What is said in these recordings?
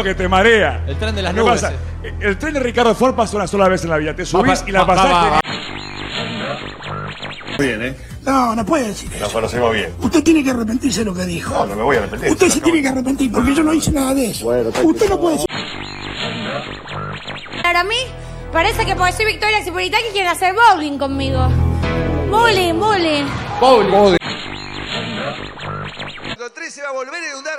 que te marea. El tren de las ¿Qué nubes. pasa? eh. El tren de Ricardo Ford pasa una sola vez en la vida. Te subís Va, y la va, pasás. va, va. Bien, ¿eh? No, no puede decir eso. Nos conocemos bien. Usted tiene que arrepentirse de lo que dijo. No, no me voy a arrepentir. Usted se tiene que arrepentir porque yo no hice nada de eso. Usted no puede decir. Para mí, parece que porque soy Victoria Cipolitaki quieren hacer bowling conmigo. Bowling, bowling. El 3 se va a volver a inundar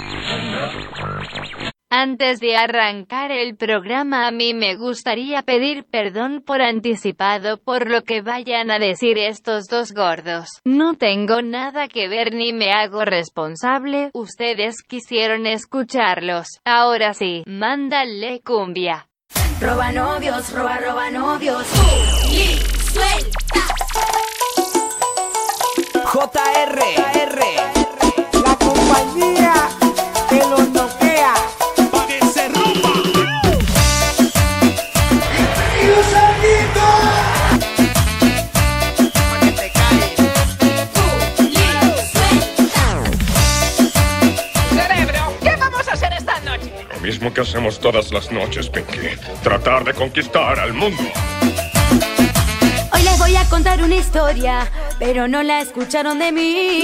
Antes de arrancar el programa a mí me gustaría pedir perdón por anticipado por lo que vayan a decir estos dos gordos. No tengo nada que ver ni me hago responsable, ustedes quisieron escucharlos. Ahora sí, mándale cumbia. Roba novios, roba, roba novios. Suelta. JR, la compañía mismo que hacemos todas las noches, Pinky. Tratar de conquistar al mundo. Hoy les voy a contar una historia, pero no la escucharon de mí.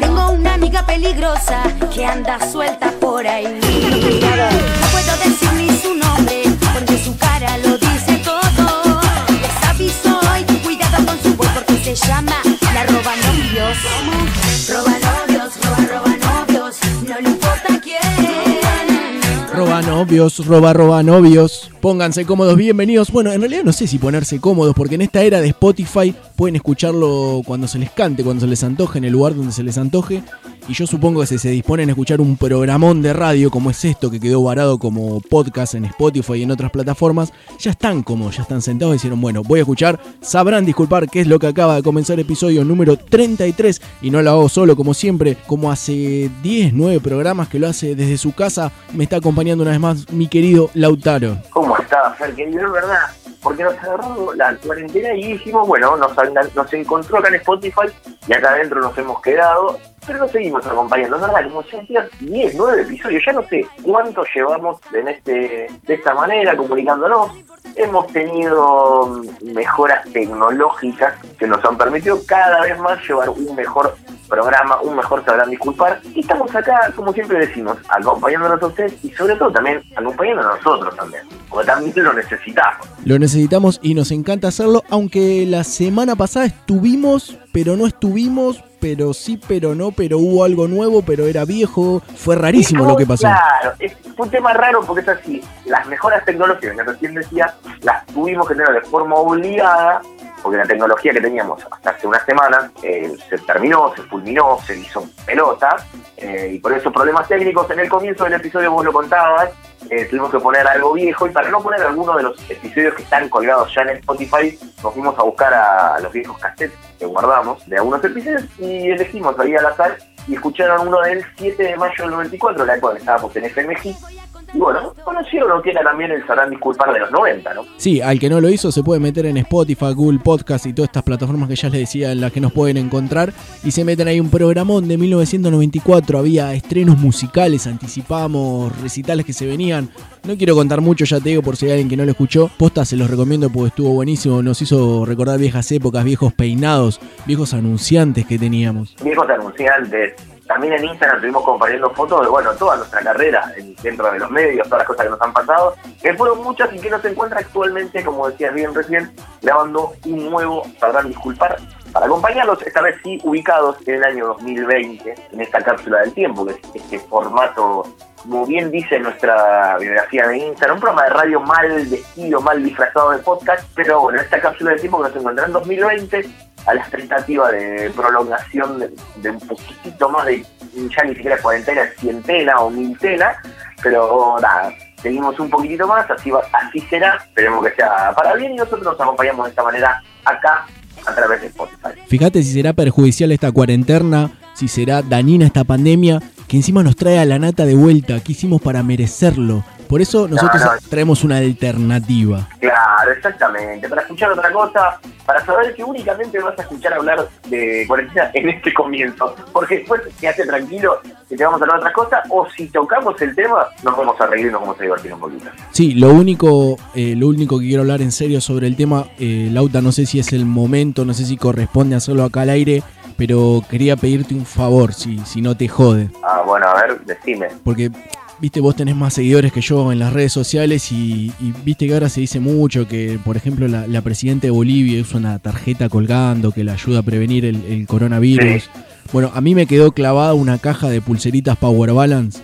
Tengo una amiga peligrosa que anda suelta por ahí. No puedo decir ni su nombre, porque su cara lo dice todo. Les aviso hoy, cuidado con su voz porque se llama la roba novios. Roba novios, Roba novios, roba, roba novios. Pónganse cómodos, bienvenidos. Bueno, en realidad no sé si ponerse cómodos, porque en esta era de Spotify pueden escucharlo cuando se les cante, cuando se les antoje, en el lugar donde se les antoje. Y yo supongo que si se disponen a escuchar un programón de radio como es esto, que quedó varado como podcast en Spotify y en otras plataformas, ya están como, ya están sentados y dijeron, bueno, voy a escuchar, sabrán disculpar qué es lo que acaba de comenzar episodio número 33 y no lo hago solo como siempre, como hace 10, 9 programas que lo hace desde su casa, me está acompañando una vez más mi querido Lautaro. ¿Cómo está, Fer? Querido, es verdad. Porque nos agarró la cuarentena y dijimos, bueno, nos, nos encontró acá en Spotify y acá adentro nos hemos quedado, pero nos seguimos acompañando. Verdad, como ya 10, 9 episodios, ya no sé cuánto llevamos en este, de esta manera, comunicándonos. Hemos tenido mejoras tecnológicas que nos han permitido cada vez más llevar un mejor programa, un mejor sabrán disculpar. Y estamos acá, como siempre decimos, acompañándonos a ustedes y sobre todo también acompañándonos a nosotros también, porque también lo necesitamos. Lo necesitamos y nos encanta hacerlo, aunque la semana pasada estuvimos, pero no estuvimos, pero sí, pero no, pero hubo algo nuevo, pero era viejo. Fue rarísimo lo que pasó. Claro, es, fue un tema raro porque es así, las mejoras tecnológicas que recién decía, las tuvimos que tener de forma obligada porque la tecnología que teníamos hasta hace unas semanas eh, se terminó, se fulminó, se hizo pelota, eh, y por esos problemas técnicos en el comienzo del episodio vos lo contabas, eh, tuvimos que poner algo viejo, y para no poner alguno de los episodios que están colgados ya en Spotify, nos fuimos a buscar a los viejos cassettes que guardamos de algunos episodios y elegimos ahí al azar y escucharon uno del 7 de mayo del 94, la época que estábamos en FMG, y bueno, conocieron que era también el sabrán disculpar de los 90, ¿no? Sí, al que no lo hizo se puede meter en Spotify, Google Podcast y todas estas plataformas que ya les decía en las que nos pueden encontrar y se meten ahí un programón de 1994, había estrenos musicales, anticipábamos recitales que se venían. No quiero contar mucho, ya te digo, por si hay alguien que no lo escuchó. Posta se los recomiendo porque estuvo buenísimo, nos hizo recordar viejas épocas, viejos peinados, viejos anunciantes que teníamos. Viejos anunciantes, también en Instagram estuvimos compartiendo fotos de, bueno, toda nuestra carrera en- dentro de los medios, todas las cosas que nos han pasado, que fueron muchas y que nos encuentra actualmente, como decías bien recién, grabando un nuevo Sabrán Disculpar, para acompañarlos, esta vez sí ubicados en el año 2020, en esta cápsula del tiempo, que es este formato, como bien dice nuestra biografía de Instagram, un programa de radio mal vestido, mal disfrazado de podcast, pero bueno, esta cápsula del tiempo que nos encuentra en 2020, a la expectativa de prolongación de, un poquitito más de, ya ni siquiera cuarentena, cientena o miltena, pero nada, seguimos un poquitito más, así, va, así será, esperemos que sea para bien y nosotros nos acompañamos de esta manera acá a través de Spotify. Fíjate si será perjudicial esta cuarentena, si será dañina esta pandemia, que encima nos trae a la nata de vuelta. ¿Qué hicimos para merecerlo? Por eso nosotros no. traemos una alternativa. Claro, exactamente. Para escuchar otra cosa, para saber que únicamente vas a escuchar hablar de cuarentena en este comienzo. Porque después quédate tranquilo que te vamos a hablar de otras cosas. O si tocamos el tema, nos vamos a reír y nos vamos a divertir un poquito. Sí, lo único, eh, lo único que quiero hablar en serio sobre el tema, eh, Lauta, no sé si es el momento, no sé si corresponde hacerlo acá al aire, pero quería pedirte un favor, si, si no te jode. Ah, bueno, a ver, decime. Porque viste, vos tenés más seguidores que yo en las redes sociales y, y viste que ahora se dice mucho que, por ejemplo, la, la, presidenta de Bolivia usa una tarjeta colgando que le ayuda a prevenir el, el coronavirus. Sí. Bueno, a mí me quedó clavada una caja de pulseritas Power Balance.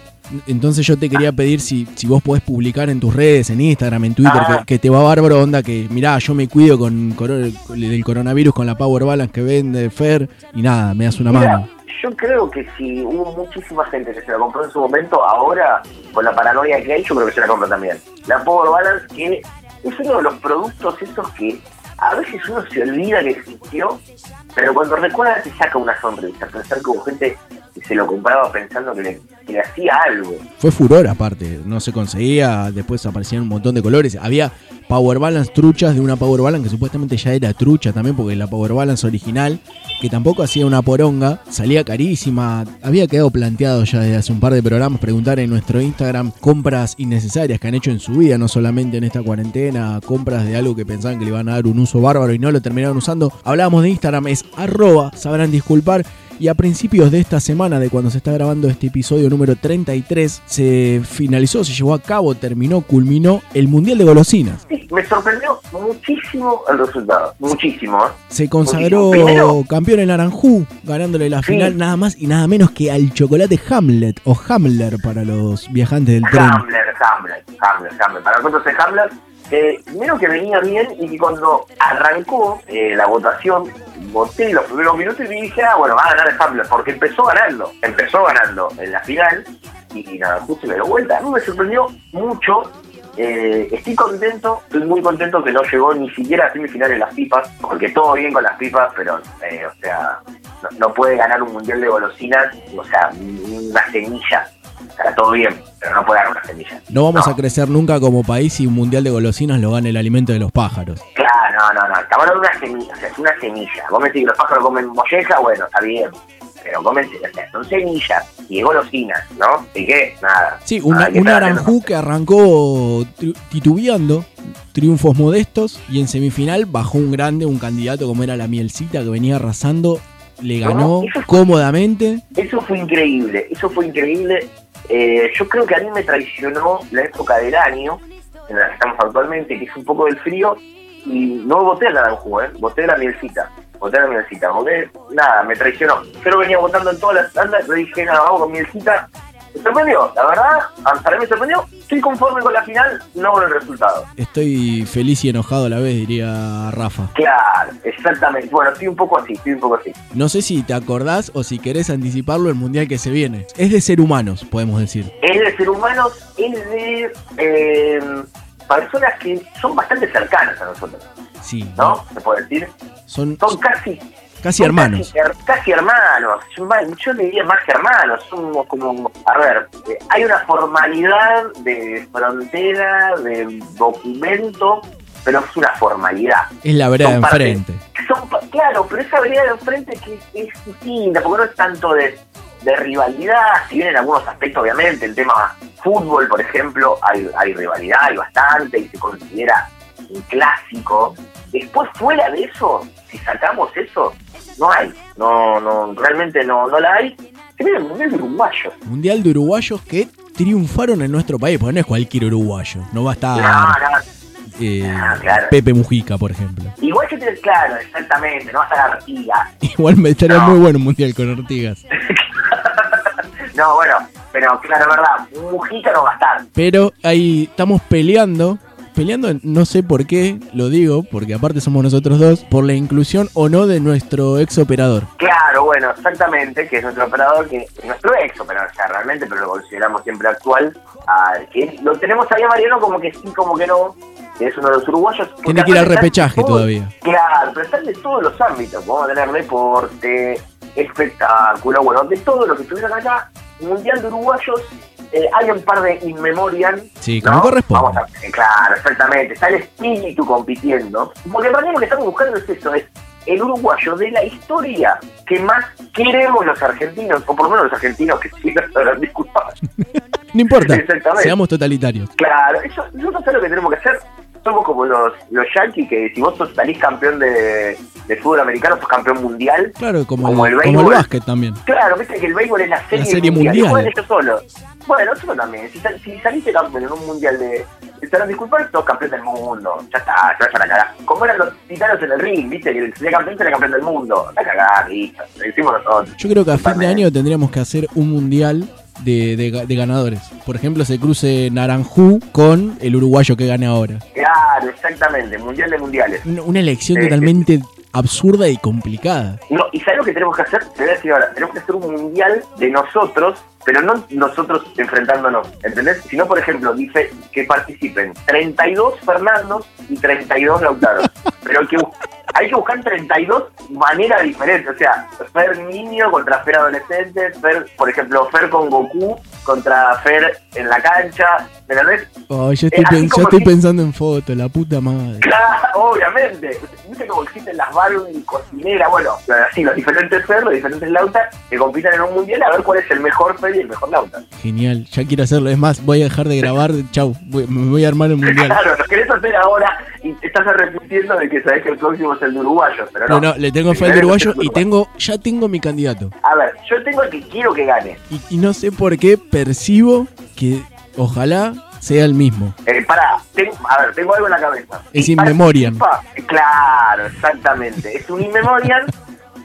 Entonces yo te quería pedir si, si vos podés publicar en tus redes, en Instagram, en Twitter, ah. que, que, te va bárbaro onda, que mirá, yo me cuido con, con el coronavirus con la Power Balance que vende Fer y nada, me das una mano. Yo creo que si hubo muchísima gente que se la compró en su momento, ahora, con la paranoia que hay, yo creo que se la compra también. La Power Balance, que es uno de los productos esos que a veces uno se olvida que existió, pero cuando recuerda te saca una sonrisa. Pensar que hubo gente que se lo compraba pensando que le, que le hacía algo. Fue furor aparte, no se conseguía, después aparecían un montón de colores. Había Power Balance truchas de una Power Balance que supuestamente ya era trucha también, porque la Power Balance original, que tampoco hacía una poronga, salía carísima. Había quedado planteado ya desde hace un par de programas preguntar en nuestro Instagram compras innecesarias que han hecho en su vida, no solamente en esta cuarentena, compras de algo que pensaban que le iban a dar un uso bárbaro y no lo terminaron usando. Hablábamos de Instagram, es arroba, sabrán disculpar. Y a principios de esta semana, de cuando se está grabando este episodio número 33, se finalizó, se llevó a cabo, terminó, culminó el Mundial de Golosinas. Sí, me sorprendió muchísimo el resultado, muchísimo. ¿eh? Se consagró campeón en Aranjú, ganándole la Sí. final nada más y nada menos que al chocolate Hamlet o Hamler para los viajantes del tren. Hamler, Hamler, Hamler, Hamler. Para nosotros es Hamler. Eh, primero que venía bien y que cuando arrancó eh, la votación, voté los primeros minutos y dije, ah, bueno, va a ganar el Hamler, porque empezó ganando, empezó ganando en la final y nada, justo me dio vuelta. Mí me sorprendió mucho. Eh, estoy contento, estoy muy contento que no llegó ni siquiera a semifinales las pipas, porque todo bien con las pipas, pero, eh, o sea, no, no puede ganar un mundial de golosinas, o sea, una semilla. Sea, todo bien, pero no puede ganar una semilla. No vamos a crecer nunca como país si un mundial de golosinas lo gana el alimento de los pájaros. Claro, no, no, no. Estamos hablando de una semilla, o sea, es una semilla. Vos me decís que los pájaros comen molleja, bueno, está bien. Pero comen, o sea, son semillas y golosinas, ¿no? Así que, nada. Sí, una, un Aranjú que arrancó tri- titubeando, triunfos modestos, y en semifinal bajó un grande, un candidato como era la Mielcita, que venía arrasando, le ganó No, eso fue- cómodamente. Eso fue increíble, eso fue increíble. Eh, yo creo que a mí me traicionó la época del año en la que estamos actualmente, que es un poco del frío, y no voté a la Naranjú, ¿eh? voté la mielcita. Voté la mielcita, voté, nada, me traicionó. Yo lo venía votando en todas las tandas, le dije, nada, vamos con mielcita. Me sorprendió, la verdad, para mí me sorprendió. Estoy conforme con la final, no con el resultado. Estoy feliz y enojado a la vez, diría Rafa. Claro, exactamente. Bueno, estoy un poco así, estoy un poco así. No sé si te acordás o si querés anticiparlo el mundial que se viene. Es de ser humanos, podemos decir. es de ser humanos, es de eh, personas que son bastante cercanas a nosotros, Sí, ¿no? Se puede decir. son Son casi, casi hermanos. Casi, her- casi hermanos. Yo diría más que hermanos. Somos como, a ver, eh, hay una formalidad de frontera, de documento, pero es una formalidad. Es la vereda de enfrente. Son, claro, pero esa vereda de enfrente que es, es distinta, porque no es tanto de, de rivalidad, si bien en algunos aspectos, obviamente, el tema fútbol, por ejemplo, hay, hay rivalidad, hay bastante, y se considera un clásico. Después, fuera de eso, si sacamos eso, no hay, no, no, realmente no, no la hay. El Mundial de Uruguayos. Mundial de uruguayos que triunfaron en nuestro país, porque no es cualquier uruguayo. No va a estar No, no, eh, Ah, claro. Pepe Mujica, por ejemplo. igual que tienes claro, exactamente, no vas a dar tía. Igual me estaría muy bueno un mundial con Ortigas. No, bueno, pero claro, verdad, Mujica no va a estar. Pero ahí estamos peleando peleando, no sé por qué, lo digo, porque aparte somos nosotros dos, por la inclusión o no de nuestro ex operador. Claro, bueno, exactamente, que es nuestro operador, que nuestro ex operador, sea, realmente, pero lo consideramos siempre actual, ah, que lo tenemos ahí a Mariano como que sí, como que no, que es uno de los uruguayos. Tiene que ir al repechaje todos- todavía. Claro, pero están de todos los ámbitos, vamos a tener deporte, espectáculo, bueno, de todo lo que estuvieron acá, Mundial de Uruguayos, eh, hay un par de inmemorial. Sí, ¿no? como corresponde. Vamos a, eh, claro, exactamente, está el espíritu compitiendo, porque en realidad lo que estamos buscando es eso, es el uruguayo de la historia que más queremos los argentinos, o por lo menos los argentinos que sí nos sabrán disculpar. No importa, seamos totalitarios. Claro, eso, nosotros sabemos lo que tenemos que hacer. Somos como los, los yankees que si vos sos, salís campeón de, de fútbol americano, sos campeón mundial. Claro, como, Como el, el como el béisbol. básquet también. Claro, viste que el béisbol es la serie, serie mundial. mundial. Y juegan ellos. Bueno, nosotros también. Si, si saliste campeón en un mundial de. Te sabrán disculpar, sos campeón del mundo. Ya está, se vayan a cagar. Como eran los titanos en el ring, viste, que el campeón era campeón del mundo. A cagar, listo. Lo decimos nosotros. Yo creo que a fin de año tendríamos que hacer un mundial de, de ga- de ganadores. Por ejemplo, se cruce Naranjú con el uruguayo que gane ahora. Claro, exactamente. Mundial de mundiales. Una, una elección Sí, totalmente absurda y complicada. No, y ¿sabes lo que tenemos que hacer? Te voy a decir ahora, tenemos que hacer un mundial de nosotros, pero no nosotros enfrentándonos, ¿entendés? Sino, por ejemplo, dice que participen 32 Fernandos y 32 Lautaros. Pero hay que, hay que buscar 32 maneras diferentes, o sea, Fer niño contra Fer adolescente, Fer, por ejemplo, Fer con Goku contra Fer en la cancha, ¿me entendés? Ay, ya Eh, estoy, como pensando en fotos, la puta madre. Claro, obviamente. Viste cómo existen las Barbie cocineras, bueno, así los diferentes Fer, los diferentes Lautas, que compiten en un mundial a ver cuál es el mejor Fer y el mejor Lauta. Genial, ya quiero hacerlo. Es más, voy a dejar de grabar. Chau, voy- me voy a armar el mundial. Claro, lo querés hacer ahora y te estás arrepintiendo de que sabés que el próximo es el de uruguayos, pero no. No, no, le tengo fe al uruguayo y tengo, ya tengo mi candidato. A ver, yo tengo el que quiero que gane. Y, y no sé por qué percibo que ojalá sea el mismo. Eh, pará, a ver, tengo algo en la cabeza. Es Y In Memoriam. participa- Claro, exactamente. Es un In Memoriam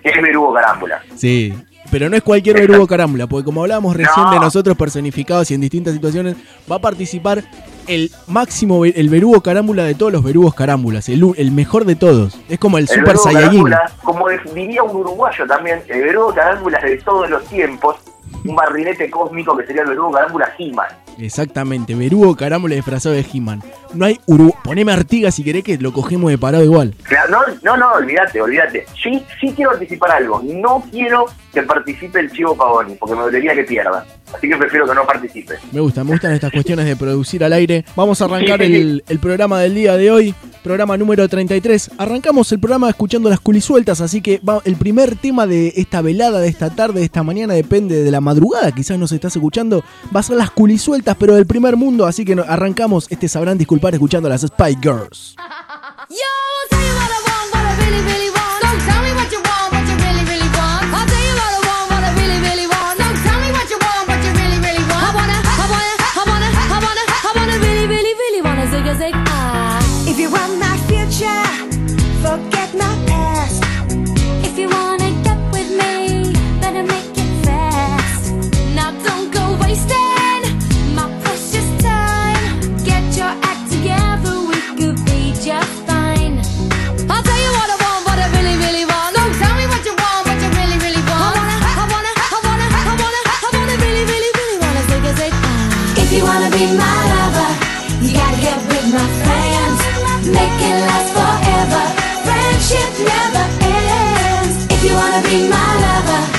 que es Berugo Carámbula. Sí. Pero no es cualquier verugo carámbula, porque como hablábamos recién No. de nosotros personificados y en distintas situaciones, va a participar el máximo, el verugo carámbula de todos los verugos carámbulas, el, el mejor de todos. Es como el, El Super Berugo Saiyajin. Como diría un uruguayo también, el Berugo Carámbula de todos los tiempos, un barrilete cósmico que sería el Berugo Carámbula He-Man. Exactamente, verugo carámbula disfrazado de He-Man. No hay Uru... Poneme Artigas si querés que lo cogemos de parado igual. Claro, no, no, no, olvídate, olvídate. Sí, sí quiero participar algo. No quiero que participe el Chivo Pavoni, porque me dolería que pierda. Así que prefiero que no participe. Me gusta, me gustan estas cuestiones de producir al aire. Vamos a arrancar el, el programa del día de hoy, programa número 33. Arrancamos el programa escuchando las culisueltas, así que va, el primer tema de esta velada, de esta tarde, de esta mañana, depende de la madrugada, quizás nos estás escuchando, va a ser las culisueltas, pero del primer mundo, así que no- arrancamos, este sabrán disculpar escuchando las Spy Girls. music. Ah, if you run. Be my lover,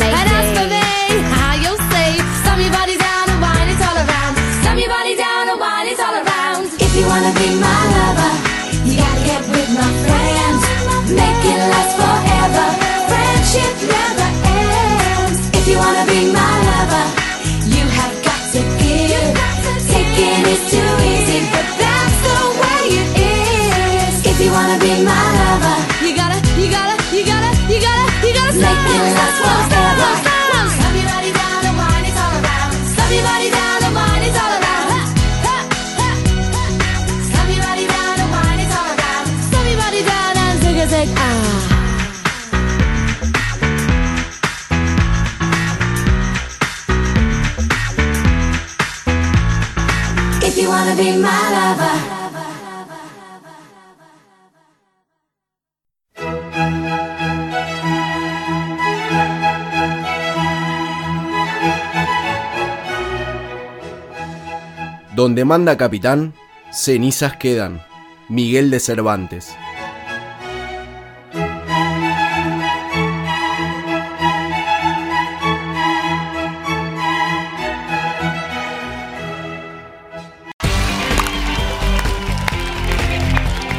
Donde manda capitán, cenizas quedan. Miguel de Cervantes.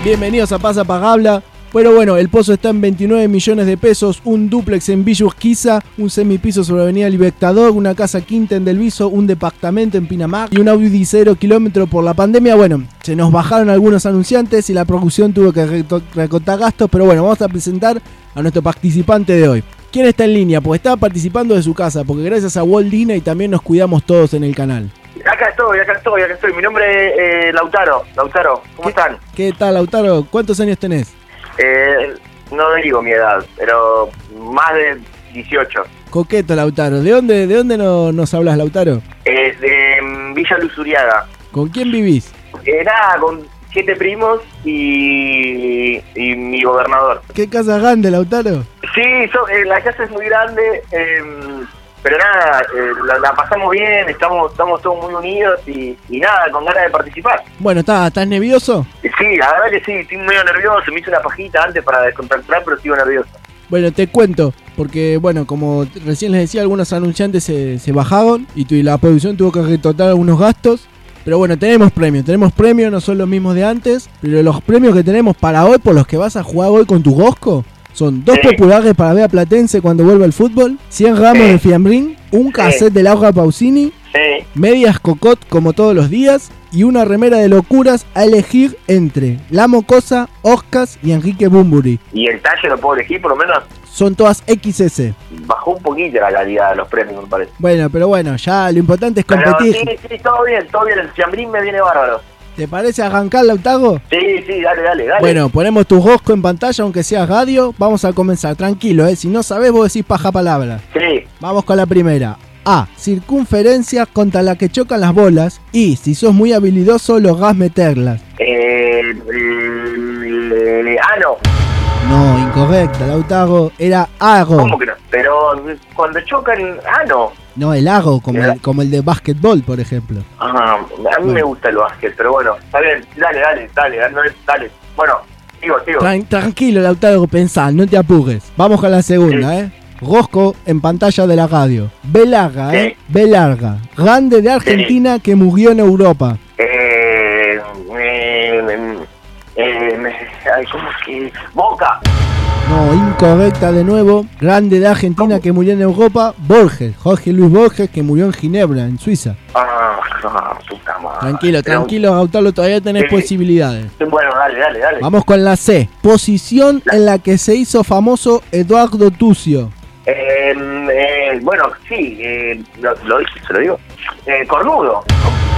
Bienvenidos a Pasa Pagabla. Pero bueno, el pozo está en 29 millones de pesos, un duplex en Villa Urquiza, un semipiso sobre Avenida Libertador, una casa quinta en Delviso, un departamento en Pinamar y un Audi 0 kilómetro por la pandemia. Bueno, se nos bajaron algunos anunciantes y la producción tuvo que recortar gastos, pero bueno, vamos a presentar a nuestro participante de hoy. ¿Quién está en línea? Pues está participando de su casa, porque gracias a Walt Disney también nos cuidamos todos en el canal. Acá estoy, acá estoy, acá estoy. Mi nombre es eh, Lautaro. Lautaro, ¿cómo están? ¿Qué tal, Lautaro? ¿Cuántos años tenés? Eh, no digo mi edad, pero más de 18. Coqueto, Lautaro. ¿De dónde, de dónde no- nos hablas, Lautaro? Es de mm, Villa Luzuriaga. ¿Con quién vivís? Eh, nada, con siete primos y, y mi gobernador. ¿Qué casa grande, Lautaro? Sí, so- eh, la casa es muy grande, eh, pero nada, eh, la, la pasamos bien, estamos estamos todos muy unidos y, y nada, con ganas de participar. Bueno, ¿estás, estás nervioso? Y Sí, la verdad que sí, estoy medio nervioso, me hice una pajita antes para descontracturar, pero sigo nervioso. Bueno, te cuento, porque bueno, como recién les decía, algunos anunciantes se, se bajaron y, tu- y la producción tuvo que retornar algunos gastos. Pero bueno, tenemos premios, tenemos premios, no son los mismos de antes, pero los premios que tenemos para hoy, por los que vas a jugar hoy con tu Gosco, son dos populares para ver a Platense cuando vuelva el fútbol, 100 gramos de fiambrín, un cassette de Laura Pausini, Sí. medias cocot como todos los días y una remera de locuras a elegir entre La Mocosa, Oscas y Enrique Bumburi. Y el talle lo puedo elegir, por lo menos Son todas XS. bajó un poquito la calidad de los premios, me parece. Bueno, pero bueno, ya lo importante es Pero competir. sí, sí, todo bien, todo bien, el chambrín me viene bárbaro. ¿Te parece arrancar, Lautago? Sí, sí, dale, dale, dale. Bueno, ponemos tu rosco en pantalla, aunque sea radio. Vamos a comenzar, tranquilo, ¿eh? Si no sabes, vos decís paja palabra. Sí. Vamos con la primera. A. Circunferencia contra la que chocan las bolas. Y, si sos muy habilidoso, lográs meterlas. Eh, eh, ah, no. No, incorrecta, Lautago. Era ago. ¿Cómo que no? Pero cuando chocan, ah, no. No, el ago, como el, como el de básquetbol, por ejemplo. Ah, a mí me gusta el básquet, pero bueno, está bien, dale, dale, dale, dale, dale. Bueno, sigo, sigo. Tran- tranquilo, Lautaro, pensá, no te apures. Vamos con la segunda, ¿eh? Rosco en pantalla de la radio. B larga, ¿eh? B larga. Grande de Argentina que murió en Europa. Eh, me- ay, ¿cómo es que? Boca. No, incorrecta de nuevo. Grande de Argentina que murió en Europa. Borges, Jorge Luis Borges que murió en Ginebra, en Suiza. Ah, ah, puta madre. Tranquilo, tranquilo, Lautaro, todavía tenés posibilidades. Bueno, dale, dale, dale. Vamos con la C. Posición en la que se hizo famoso Eduardo Tucio. Eh, eh, bueno, sí, eh, lo, se lo digo. Eh, cornudo.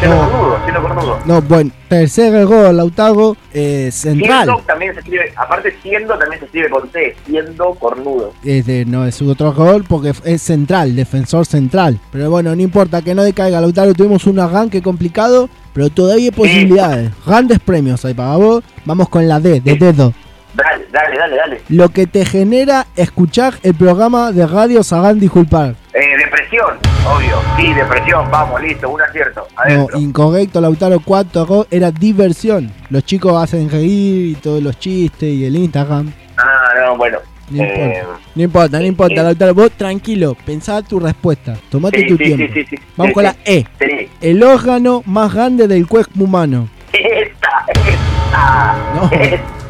Cielo No. cornudo, cielo cornudo. No, bueno, tercer error, Lautaro, eh, central. Siendo también se escribe, aparte siendo también se escribe con C, siendo cornudo. Es de- no es otro error porque es central, defensor central. Pero bueno, no importa que no decaiga, Lautaro. Tuvimos un arranque complicado, pero todavía hay posibilidades. Grandes premios hay para vos. Vamos con la D, de dedo. Dale, dale, dale, dale. Lo que te genera escuchar el programa de radio Sagan Disculpar. Eh, Depresión, obvio. Sí, depresión, vamos, listo, un acierto. No, Adentro. incorrecto, Lautaro 4 era diversión. Los chicos hacen reír y todos los chistes y el Instagram. Ah, no, bueno. No Eh, importa, no importa, no importa, Lautaro. Vos tranquilo, pensá tu respuesta. Tomate Sí, tu sí, tiempo. sí, sí, sí. Vamos con la E. El órgano más grande del cuerpo humano. Esta, esta. No,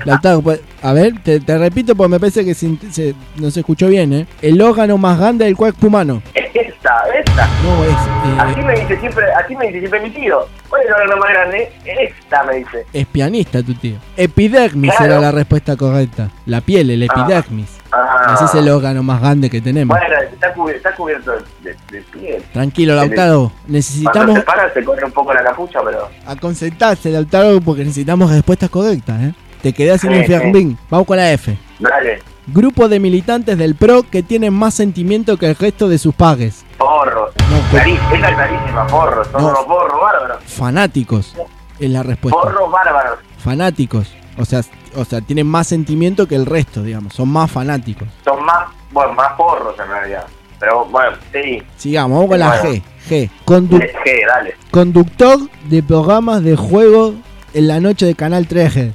Lautaro, pues, a ver, te, te repito porque me parece que se- se- no se escuchó bien, ¿eh? El órgano más grande del cuerpo humano. Esta, esta. No, es, Así eh, me dice siempre, así me dice siempre mi tío. ¿Cuál es el órgano más grande? Esta me dice. es pianista tu tío. Epidermis Claro. era la respuesta correcta. La piel, el epidermis. Ah. Ese es el órgano más grande que tenemos. Bueno, está, cubi- está cubierto de, de piel. Tranquilo, Lautaro. Cuando Necesitamos se para se corre un poco la capucha, pero... a concentrarse, Lautaro, porque necesitamos respuestas correctas, ¿eh? Te quedás sin el Fermín. Vamos con la F. Dale, Grupo de militantes del PRO que tienen más sentimiento que el resto de sus pares. porros. Clarí- esta es clarísima, porros. Son No. unos porros bárbaros. Fanáticos es la respuesta. Porros bárbaros. Fanáticos. O sea, o sea, tienen más sentimiento que el resto, digamos. Son más fanáticos. Son más, bueno, más porros en realidad. Pero bueno, sí. Sigamos, vamos con la Bueno. G. G. Condu- que, dale. conductor de programas de juego en la noche de Canal 3G.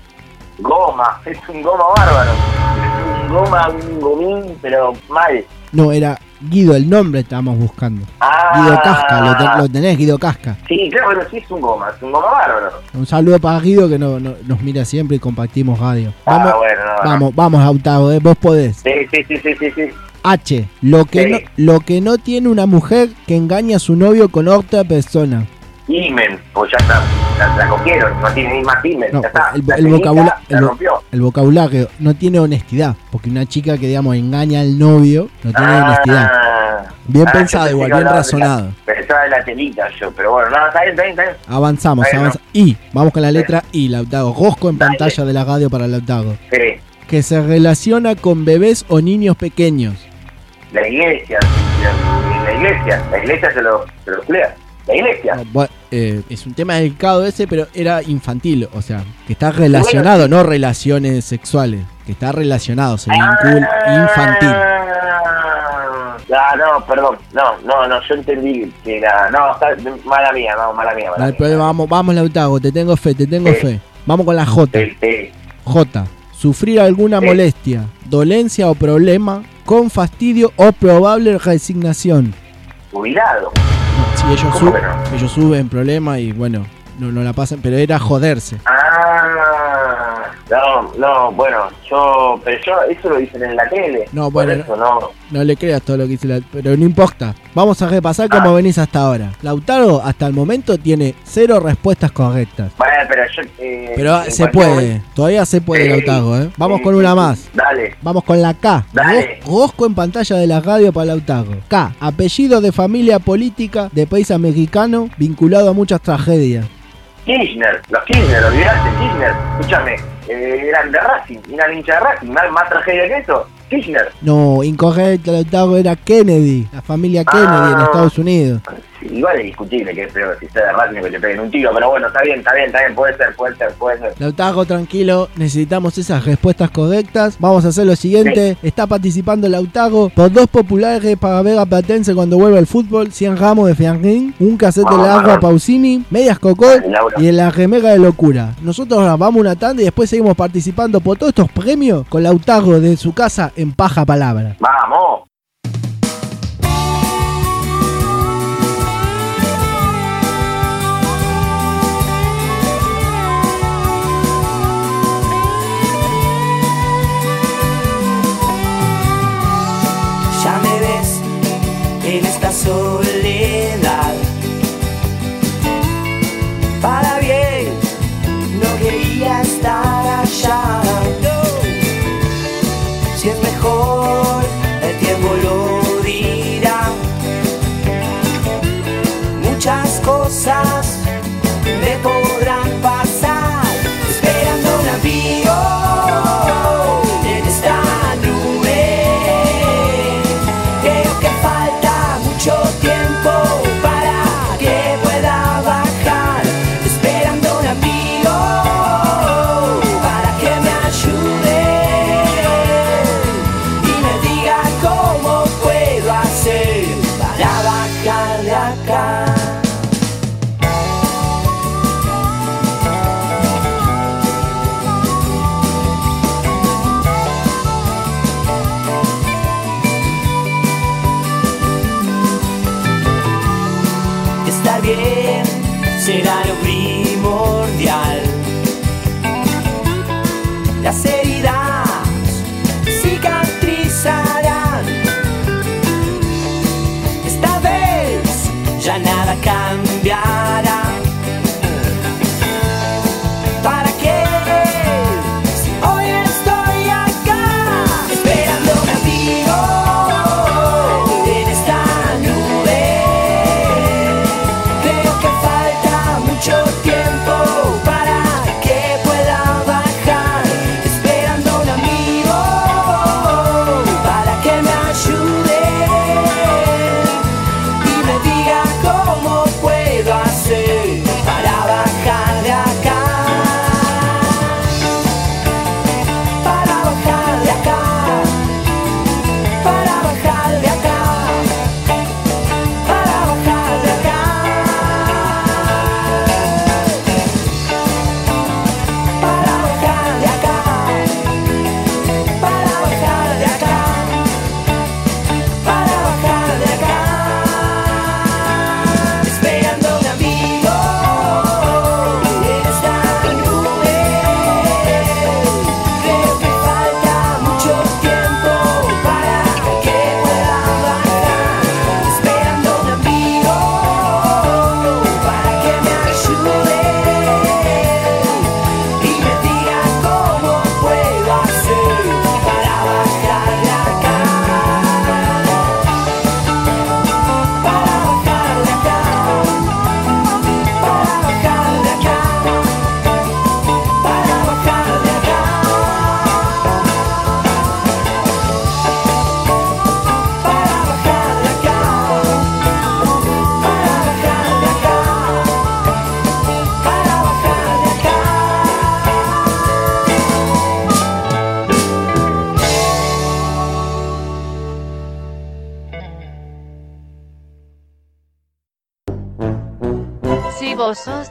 Goma, es un goma bárbaro. Es un goma, un gomín, pero mal. No, era Guido, el nombre estábamos buscando. Ah. Guido Casca, lo, te- lo tenés, Guido Casca. Sí, claro, pero sí es un goma, es un goma bárbaro. Un saludo para Guido que no, no- nos mira siempre y compartimos radio. Ah, Vamos, bueno, no, no. vamos, vamos, Autaro, eh, vos podés. Sí, sí, sí, sí, sí, sí. H, lo que, Sí. no, lo que no tiene una mujer que engaña a su novio con otra persona. Imen, pues ya está, la, la cogieron, no tiene ni más imen, No, ya está. el, el vocabula- el vocabulario no tiene honestidad, porque una chica que digamos engaña al novio no tiene honestidad. Ah, Bien ah, pensado igual, bien razonado. Pensaba de la telita yo, pero bueno, no, está bien, está bien, está bien. Avanzamos, avanzamos. Y, vamos con la letra I, Lautaro. Rosco en pantalla de la radio para Lautaro. Sí, Que se relaciona con bebés o niños pequeños. la iglesia, la, la iglesia, la iglesia se lo, se lo emplea. La iglesia. No, bu- eh, es un tema delicado ese, pero era infantil. O sea, que está relacionado, no relaciones sexuales. Que está relacionado, se vincula infantil. Ah, no, perdón, no, no, no, yo entendí que era, no, está, mala mía, no, mala mía, No mala hay mía. problema, vamos, vamos Lautaro, te tengo fe, te tengo Sí. fe. Vamos con la J. Sí, sí. J. Sufrir alguna molestia, dolencia o problema con fastidio o probable resignación. Jubilado. Ellos, ¿Cómo su- que no? ellos suben problema y bueno, no, no la pasan, pero era joderse. Ah, no, no, bueno, yo, pero yo, eso lo dicen en la tele. No, Por bueno, eso no. No le creas todo lo que dice la... Pero no importa. Vamos a repasar cómo Ah. venís hasta ahora. Lautaro hasta el momento tiene cero respuestas correctas. Bueno, pero yo. eh, Pero se puede. momento- Todavía se puede. Lautaro, ¿eh? Vamos con una más. Dale. Vamos con la K. Dale. Ros- Rosco en pantalla de la radio para Lautaro. K. Apellido de familia política de país americano vinculado a muchas tragedias. Kirchner, los Kirchner, olvidaste, Kirchner. Escúchame, eh, eran de Racing, eran hincha de Racing, más, más tragedia que eso. Kirchner. No, incorrecto, Lautaro era Kennedy, la familia Kennedy en Ah. Estados Unidos. Igual es discutible que es peor si sea de o que te peguen un tiro, pero bueno, está bien, está bien, está bien, puede ser, puede ser, puede ser. Lautaro, tranquilo, necesitamos esas respuestas correctas. Vamos a hacer lo siguiente. Está participando Lautaro por dos populares para ver a Platense cuando vuelva al fútbol. 100 ramos de fianquín, un cassette de Vamos, la agua. Pausini, medias Laura. y en la remega de locura. Nosotros vamos una tanda y después seguimos participando por todos estos premios con Lautaro de su casa en Paja Palabra. Vamos. Ya me ves en esta soledad. Muchas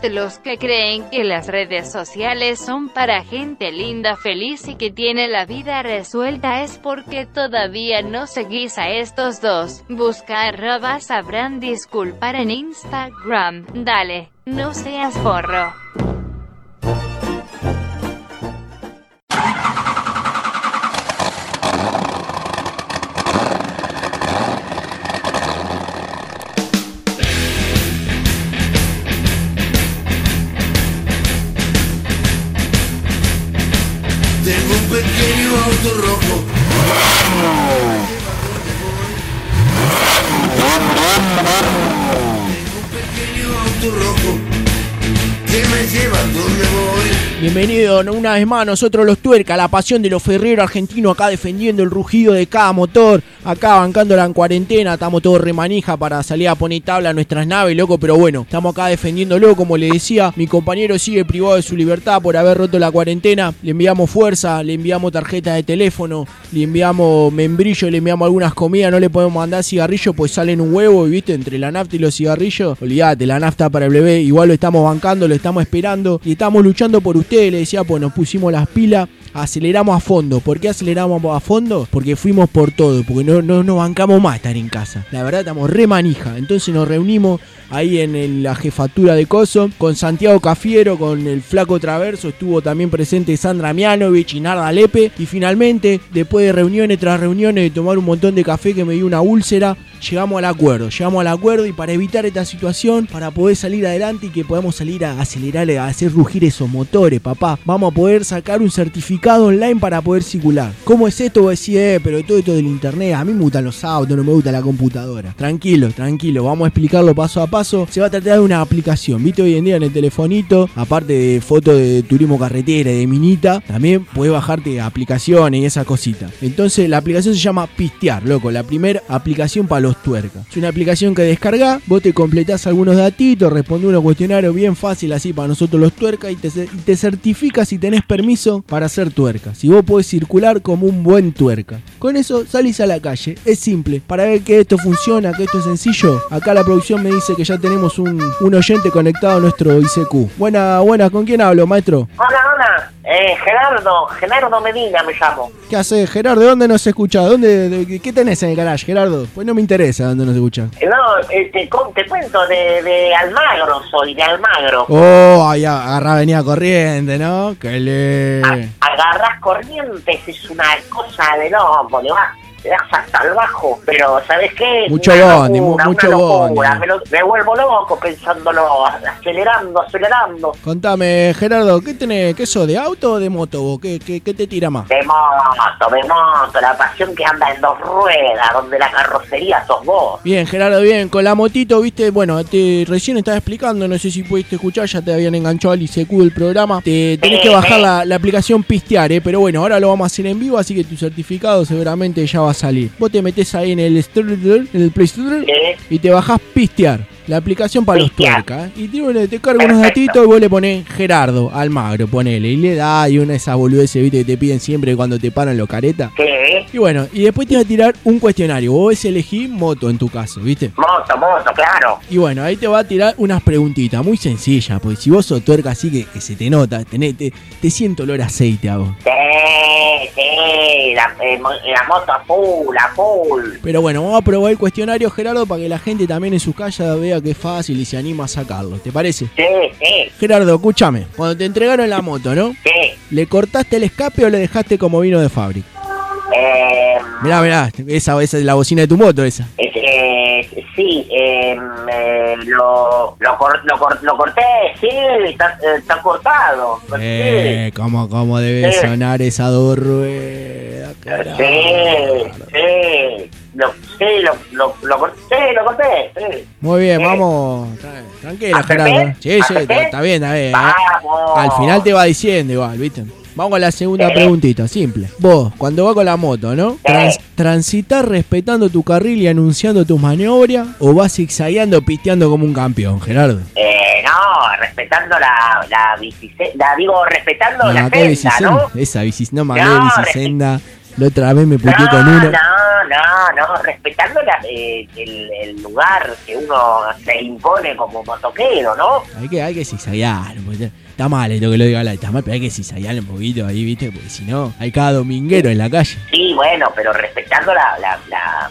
los que creen que las redes sociales son para gente linda, feliz y que tiene la vida resuelta? Es porque todavía no seguís a estos dos. Busca arroba sabrán disculpar en Instagram. Dale, no seas forro. Una vez más nosotros los tuerca, la pasión de los ferreros argentinos acá defendiendo el rugido de cada motor, acá bancándola en cuarentena, estamos todos remanija para salir a poner tabla a nuestras naves, loco, pero bueno, estamos acá defendiéndolo, como le decía, mi compañero sigue privado de su libertad por haber roto la cuarentena, le enviamos fuerza, le enviamos tarjeta de teléfono, le enviamos membrillo, le enviamos algunas comidas, no le podemos mandar cigarrillo, pues salen un huevo y viste, entre la nafta y los cigarrillos, olvídate, la nafta para el bebé, igual lo estamos bancando, lo estamos esperando y estamos luchando por ustedes, pues nos pusimos las pilas, aceleramos a fondo. ¿Por qué aceleramos a fondo? Porque fuimos por todo, porque no, no nos bancamos más estar en casa. La verdad estamos re manija. Entonces nos reunimos ahí en la jefatura de Coso con Santiago Cafiero, con el Flaco Traverso, estuvo también presente Sandra Mianovich y Narda Lepe. Y finalmente, después de reuniones tras reuniones, de tomar un montón de café que me dio una úlcera, llegamos al acuerdo. Llegamos al acuerdo y para evitar esta situación, para poder salir adelante y que podamos salir a acelerar, a hacer rugir esos motores, papá, vamos a poder sacar un certificado online para poder circular. ¿Cómo es esto? Vos decís, eh, pero todo esto del internet, a mí me gustan los autos, no me gusta la computadora. Tranquilo, tranquilo, vamos a explicarlo paso a paso. Se va a tratar de una aplicación, viste hoy en día en el telefonito, aparte de fotos de turismo carretera y de minita, también puedes bajarte aplicaciones y esas cositas. Entonces la aplicación se llama Pistear, loco, la primera aplicación para los tuercas. Es una aplicación que descargás, vos te completás algunos datitos, respondés unos cuestionarios bien fácil así para nosotros los tuercas y te, y si tenés permiso para hacer tuerca. Si vos podés circular como un buen tuerca. Con eso salís a la calle, es simple. Para ver que esto funciona, que esto es sencillo, acá la producción me dice que ya tenemos un, un oyente conectado a nuestro ICQ. Buena, buena, ¿con quién hablo, maestro? Hola, hola. Eh, Gerardo, Gerardo Medina me llamo. ¿Qué hace, Gerardo? ¿De dónde nos escucha? ¿Dónde, de- ¿Qué tenés en el garage, Gerardo? Pues no me interesa dónde nos escucha. Eh, No, eh, te, cuento de, de Almagro, soy de Almagro. Oh, ahí agarra venía corriente, ¿no? Que le... Agarrás corrientes, es una cosa de loco, le hasta el bajo, pero ¿sabes qué? Mucho una bondi, mu- mucho bondi. Me, lo- me vuelvo loco pensándolo, acelerando, acelerando. Contame, Gerardo, ¿qué tenés? ¿Qué sos, de auto o de moto vos? ¿Qué, qué, qué te tira más? De moto, de moto, la pasión que anda en dos ruedas, donde la carrocería sos vos. Bien, Gerardo, bien. Con la motito, viste, bueno, te, recién estaba explicando, no sé si pudiste escuchar, ya te habían enganchado al ICQ del programa. Te tenés que bajar la, la aplicación Pistear, eh, pero bueno, ahora lo vamos a hacer en vivo, así que tu certificado seguramente ya va a salir. Vos te metés ahí en el, en el Play Store y te bajás Pistear. La aplicación para los tuercas. ¿eh? Y te, te carga unos datitos y vos le ponés Gerardo Almagro, ponele. Y le da y una de esas boludeces, viste, que te piden siempre cuando te paran los caretas. ¿Qué? Y bueno, y después te va a tirar un cuestionario. Vos elegís moto en tu caso, ¿viste? Moto, moto, claro. Y bueno, ahí te va a tirar unas preguntitas muy sencillas, porque si vos sos tuerca así que, que se te nota, tenés- te, te siento olor a aceite a vos. Sí, sí, la, eh, la moto a full, a full. Pero bueno, vamos a probar el cuestionario, Gerardo, para que la gente también en su casa vea que es fácil y se anima a sacarlo. ¿Te parece? Sí, sí, Gerardo, escúchame. Cuando te entregaron la moto, ¿no? sí. ¿Le cortaste el escape o le dejaste como vino de fábrica? Eh, Mirá, mirá, esa, esa es la bocina de tu moto, esa. eh, eh, sí, eh, lo, lo, cor- lo, cor- lo corté, sí, está, eh, está cortado. Eh, cómo, cómo debe Sí. sonar esa dos ruedas, carajo. Sí, sí, lo, sí, lo, lo, lo corté, sí, lo corté, sí. Muy bien, Sí. vamos. Tra- Tranquila. Gerardo. Sí, sí, está, bien, está bien. ¿eh? Vamos. Al final te va diciendo igual, ¿viste? Vamos con la segunda preguntita, simple. Vos, cuando vas con la moto, ¿no? Trans- ¿Transitar respetando tu carril y anunciando tus maniobras? ¿O vas zigzagueando, pisteando como un campeón, Gerardo? Eh, no, respetando la, la bicicenda, digo, respetando No, la senda. ¿no? Esa bicicenda, no me No, bicicenda. La otra vez me puteé No, con uno. no, no, no, respetando la- eh, el, el lugar que uno se impone como motoquero, ¿no? Hay que, hay que zigzaguear. Está mal esto que lo diga la está mal, pero hay que zigzaguear un poquito ahí, ¿viste? Porque si no, hay cada dominguero en la calle. Sí, bueno, pero respetando la, la, la,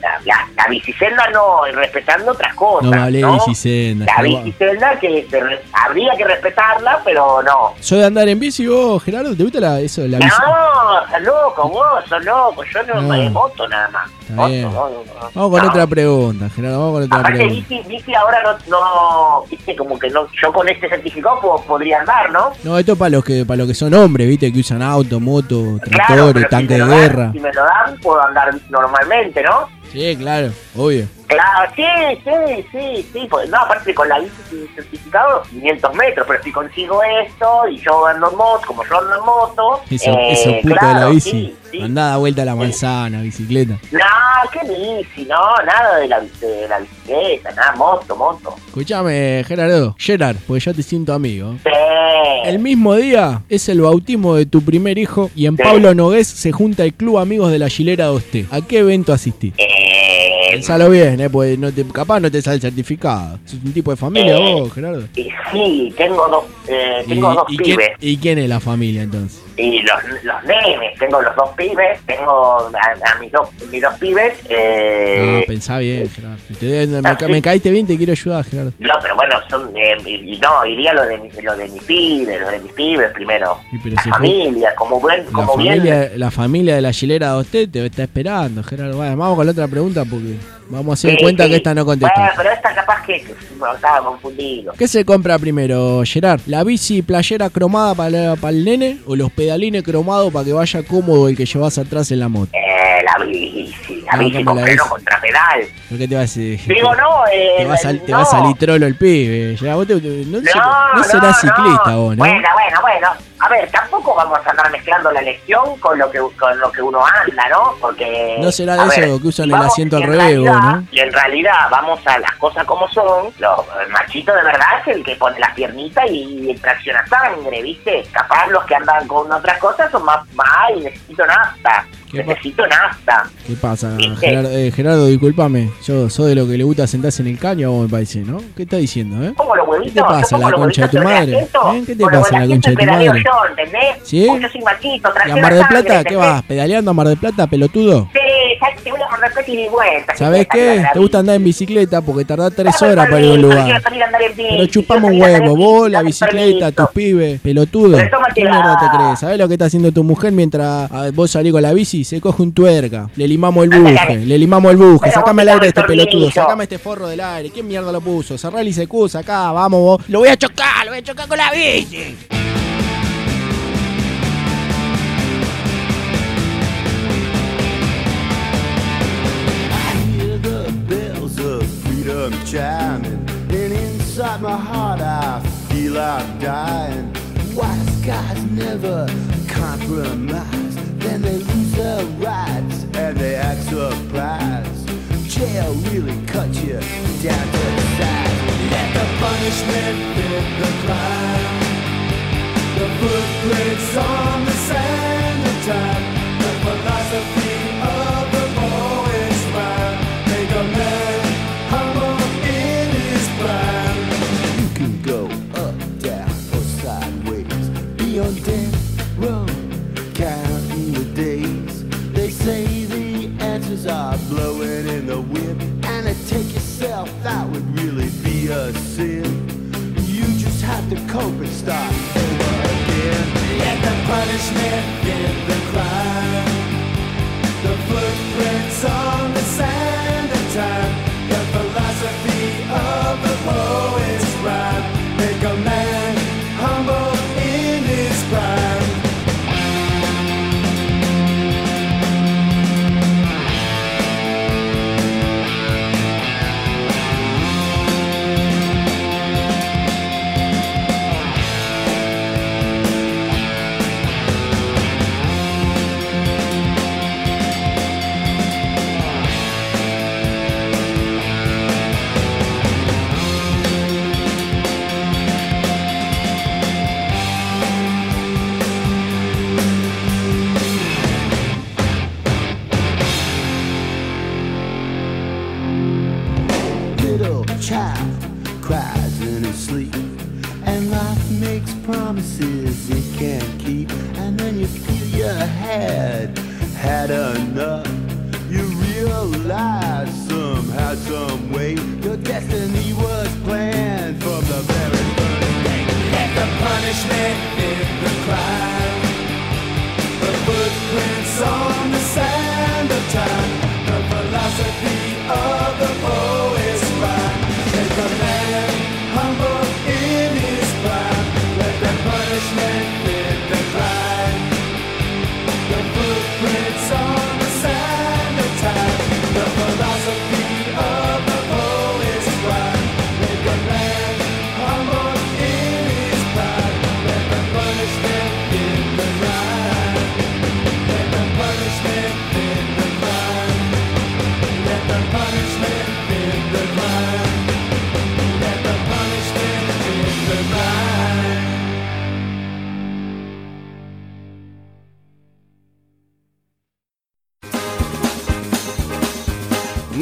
la, la- la bicicenda no, respetando otras cosas. No me hablé de ¿no? bicicenda. La yo- bicicenda que se habría que respetarla, pero no. ¿Soy de andar en bici vos, Gerardo? ¿Te gusta la, eso, la bici? No, sos loco, vos sos loco, yo no, me moto nada más. Está Moto, bien. no. Vamos con otra pregunta, Gerardo, vamos con otra Aparte, pregunta. bici, bici ahora no, no, viste, como que no, yo con este certificado puedo- podría andar, ¿no? No, esto es para los que para los que son hombres, ¿viste? Que usan auto, moto, Claro, tractores, si tanques me de dan- guerra. Si me lo dan, puedo andar normalmente, ¿no? Sí, claro, obvio. Claro, sí, sí, sí, sí. Pues, no, aparte con la bici sin certificado, 500 metros, pero si consigo esto y yo ando en moto, como yo ando en moto, Eso, eh, eso puto claro, de la bici. sí, sí. Andá da vuelta a la manzana, bicicleta. No, qué bici, no, nada de la, de la bicicleta, nada, moto, moto. Escuchame, Gerardo, Gerard, pues ya te siento amigo. Sí. El mismo día es el bautismo de tu primer hijo y en. Pablo Nogués se junta el Club Amigos de la Gilera de Osté. ¿A qué evento asistís? Eh, um, Pensalo bien, eh, pues no te, capaz no te sale el certificado. ¿Sos un tipo de familia Eh, vos, Gerardo? y sí, tengo dos, eh, ¿Y, tengo dos y quién, pibes. ¿Y quién es la familia entonces? Y los, los nenes, tengo los dos pibes, tengo a, a mis, dos, mis dos pibes. Eh, No, pensá bien, Gerardo. Te- me, me caíste bien, te quiero ayudar, Gerardo. No, pero bueno, son, eh, no, iría lo de, lo de mis pibes, lo de mis pibes primero. Sí, pero la si fue- familia, como, buen, La como bien. familia, la familia de la Gilera de Osté te está esperando, Gerardo. Bueno, vamos con la otra pregunta porque vamos a hacer Sí, cuenta sí. que esta no contesta. Bueno, pero esta capaz que, bueno, estaba confundido. ¿Qué se compra primero, Gerard? ¿La bici playera cromada para, para el nene o los pedalines cromados para que vaya cómodo el que llevas atrás en la moto? Eh, la bici, la Ah, bici con la freno contra pedal. ¿Por qué te va a decir? Digo, no, eh, Te va a, te no. va a salir trolo el pibe. Vos te- no, se- No, serás ciclista vos, ¿no? Bueno, bueno, bueno. A ver, tampoco vamos a andar mezclando la elección con lo que con lo que uno anda, ¿no? Porque No será de ver, eso que usan el asiento al revés, ¿no? Y en realidad vamos a las cosas como son. Los, el machito de verdad es el que pone las piernitas y, tracciona sangre, ¿viste? Capaz los que andan con otras cosas son más, más y necesito nafta. ¿Qué pa- Necesito nafta. ¿Qué pasa. Gerardo? Eh, Gerardo, discúlpame. Yo soy de lo que le gusta sentarse en el caño, vos me parece, ¿no? ¿Qué estás diciendo, eh? Pongo los huevitos. ¿Qué te pasa, la concha de tu madre? ¿Eh? ¿Qué te pasa, la concha de y tu madre? Yo, ¿entendés? ¿Sí? ¿Y a Mar del sangre, Plata qué vas? ¿Pedaleando a Mar del Plata, pelotudo? Sí, te voy a repetir y vuelta. ¿Sabés qué? Te gusta andar en bicicleta porque tardás tres horas para ir a un lugar. Pero chupamos un huevo, vos, la bicicleta, tus pibes, pelotudo. ¿Qué mierda te crees? ¿Sabés lo que está haciendo tu mujer mientras ah, vos salís con la bici? Se coge un tuerca, le limamos el buje, le limamos el buje, sacame el aire de este te pelotudo, sacame este forro del aire. ¿Quién mierda lo puso? Cerrá el ICQ, sacá, vamos vos. Lo voy a chocar, lo voy a chocar con la bici. Chiming, and inside my heart I feel I'm dying. Wise guys never compromise, then they lose their rights and they act surprised. Jail really cut you down to the size. Let the punishment fit the crime. The footprints on the sand a sin. You just have to cope and start over again. Let the punishment fit the crime. The footprints on the sand of time.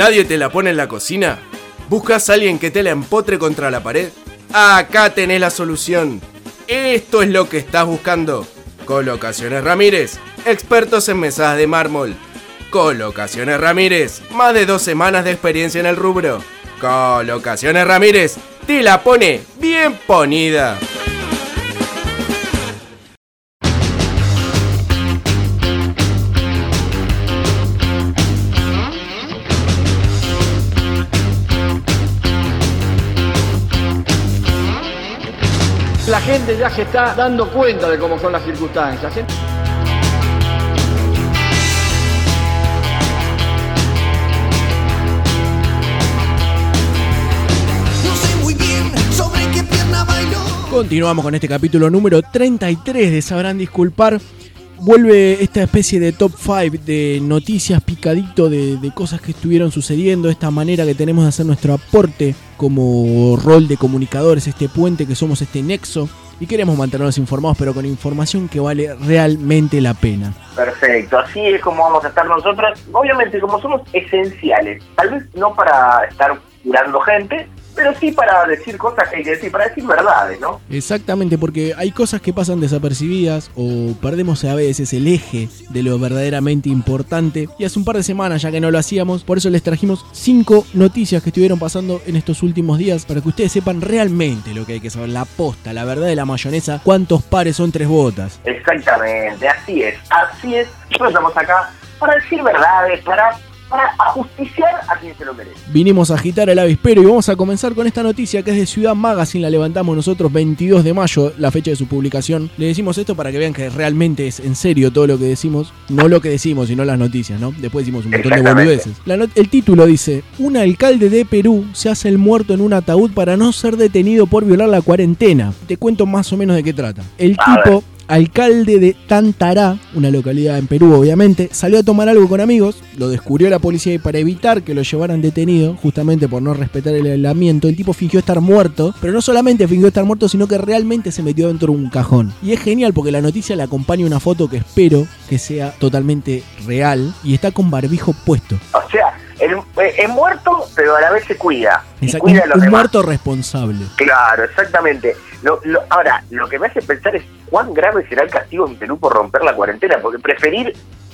¿Nadie te la pone en la cocina? ¿Buscas a alguien que te la empotre contra la pared? Acá tenés la solución. Esto es lo que estás buscando. Colocaciones Ramírez, expertos en mesadas de mármol. Colocaciones Ramírez, más de dos semanas de experiencia en el rubro. Colocaciones Ramírez, te la pone bien ponida. Gente ya se está dando cuenta de cómo son las circunstancias. ¿eh? No sé muy bien sobre qué pierna bailó. Continuamos con este capítulo número 33 de Sabrán Disculpar. Vuelve esta especie de top 5 de noticias picadito de, de cosas que estuvieron sucediendo, esta manera que tenemos de hacer nuestro aporte como rol de comunicadores, este puente que somos, este nexo. Y queremos mantenernos informados, pero con información que vale realmente la pena. Perfecto, así es como vamos a estar nosotros. Obviamente, como somos esenciales, tal vez no para estar curando gente, pero sí para decir cosas que hay que decir, para decir verdades, ¿no? Exactamente, porque hay cosas que pasan desapercibidas o perdemos a veces el eje de lo verdaderamente importante. Y hace un par de semanas ya que no lo hacíamos, por eso les trajimos cinco noticias que estuvieron pasando en estos últimos días para que ustedes sepan realmente lo que hay que saber, la posta, la verdad de la mayonesa, cuántos pares son tres botas. Exactamente, así es, así es. Nosotros estamos acá para decir verdades, para, para ajusticiar a quien se lo merece. Vinimos a agitar el avispero y vamos a comenzar con esta noticia que es de Ciudad Magazine, la levantamos nosotros 22 de mayo, la fecha de su publicación. Le decimos esto para que vean que realmente es en serio todo lo que decimos, no lo que decimos, sino las noticias, ¿no? Después decimos un montón de boludeces. La not- el título dice, un alcalde de Perú se hace el muerto en un ataúd para no ser detenido por violar la cuarentena. Te cuento más o menos de qué trata. El A ver. Alcalde de Tantará, una localidad en Perú obviamente, salió a tomar algo con amigos, lo descubrió la policía y para evitar que lo llevaran detenido, justamente por no respetar el aislamiento, el tipo fingió estar muerto, pero no solamente fingió estar muerto, sino que realmente se metió dentro de un cajón. Y es genial porque la noticia le acompaña una foto que espero que sea totalmente real y está con barbijo puesto. O sea, eh, es muerto, pero a la vez se cuida. Y cuida a los un demás. muerto responsable. Claro, exactamente. Lo- lo- ahora, lo que me hace pensar es cuán grave será el castigo en Perú por romper la cuarentena, porque preferir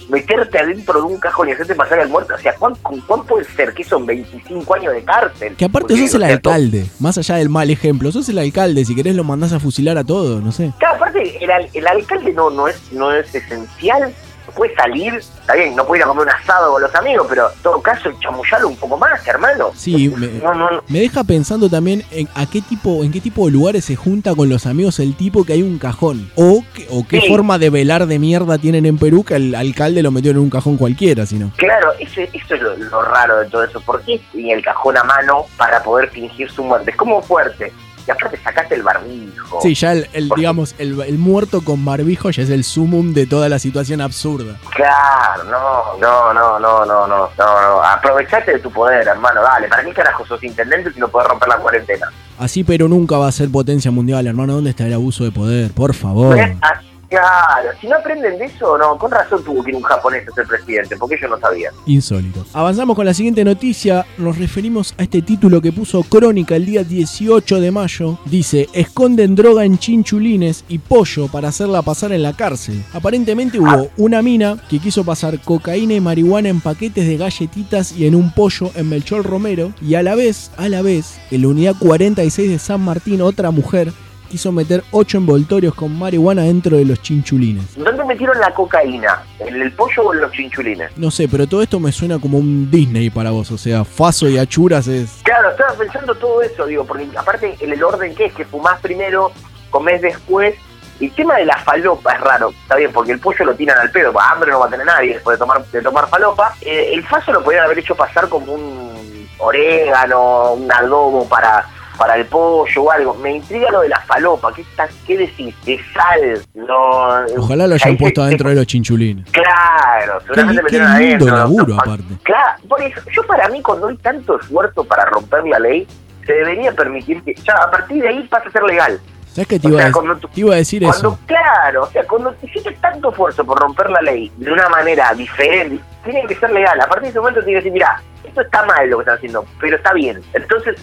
meterte adentro de un cajón y hacerte pasar al muerto, o sea, ¿cuán, cuán puede ser que son 25 años de cárcel? Que aparte Porque, sos el alcalde, más allá del mal ejemplo, sos el alcalde, si querés lo mandás a fusilar a todos, no sé. Claro, aparte, el, el alcalde no, no, es, no es esencial, puede salir, está bien, no puede ir a comer un asado con los amigos, pero en todo caso, chamullalo un poco más, hermano. Sí, me, No, no, no. me deja pensando también en a qué tipo, en qué tipo de lugares se junta con los amigos el tipo que hay un cajón. O, que- o qué Sí. forma de velar de mierda tienen en Perú que el alcalde lo metió en un cajón cualquiera, sino. Claro, ese, eso es lo, lo raro de todo eso. ¿Por qué tiene el cajón a mano para poder fingir su muerte? Es como fuerte. Y aparte sacaste el barbijo. Sí, ya el, digamos, el, muerto con barbijo ya es el sumum de toda la situación absurda. Claro, no, no, no, no, no, no, no, Aprovechate de tu poder, hermano, dale. ¿Para qué carajo sos intendente si no podés romper la cuarentena? Así pero nunca va a ser potencia mundial, hermano. ¿Dónde está el abuso de poder? Por favor. Así Claro, si no aprenden de eso, no, con razón tuvo que ir un japonés a ser presidente, porque yo no sabía. Insólito. Avanzamos con la siguiente noticia. Nos referimos a este título que puso Crónica el día 18 de mayo. Dice: Esconden droga en chinchulines y pollo para hacerla pasar en la cárcel. Aparentemente hubo una mina que quiso pasar cocaína y marihuana en paquetes de galletitas y en un pollo en Melchor Romero. Y a la vez, a la vez, en la unidad 46 de San Martín, otra mujer quiso meter 8 envoltorios con marihuana dentro de los chinchulines. ¿Dónde metieron la cocaína? ¿En el pollo o en los chinchulines? No sé, pero todo esto me suena como un Disney para vos. O sea, Faso y Achuras es. Claro, estaba pensando todo eso, digo, porque aparte el, orden que es, que fumás primero, comés después. El tema de la falopa es raro, está bien, porque el pollo lo tiran al pedo, pues hambre no va a tener nadie después de tomar, de tomar falopa. Eh, el faso lo podrían haber hecho pasar como un orégano, un adobo para, para el pollo o algo. Me intriga lo de la falopa, ¿qué, está, qué decís? De sal, no... Ojalá lo hayan puesto se- adentro de los chinchulines. Claro, Qué, seguramente qué metieron lindo adentro. laburo, ¿no? aparte. Claro, por eso, yo para mí cuando hay tanto esfuerzo para romper la ley, se debería permitir que ya a partir de ahí pasa a ser legal. ¿Sabes qué te iba, sea, a, cuando tú- te iba a decir Cuando, eso? claro, o sea, cuando hiciste tanto esfuerzo por romper la ley de una manera diferente, tiene que ser legal. A partir de ese momento tiene que decir, mira, esto está mal lo que están haciendo, pero está bien. Entonces,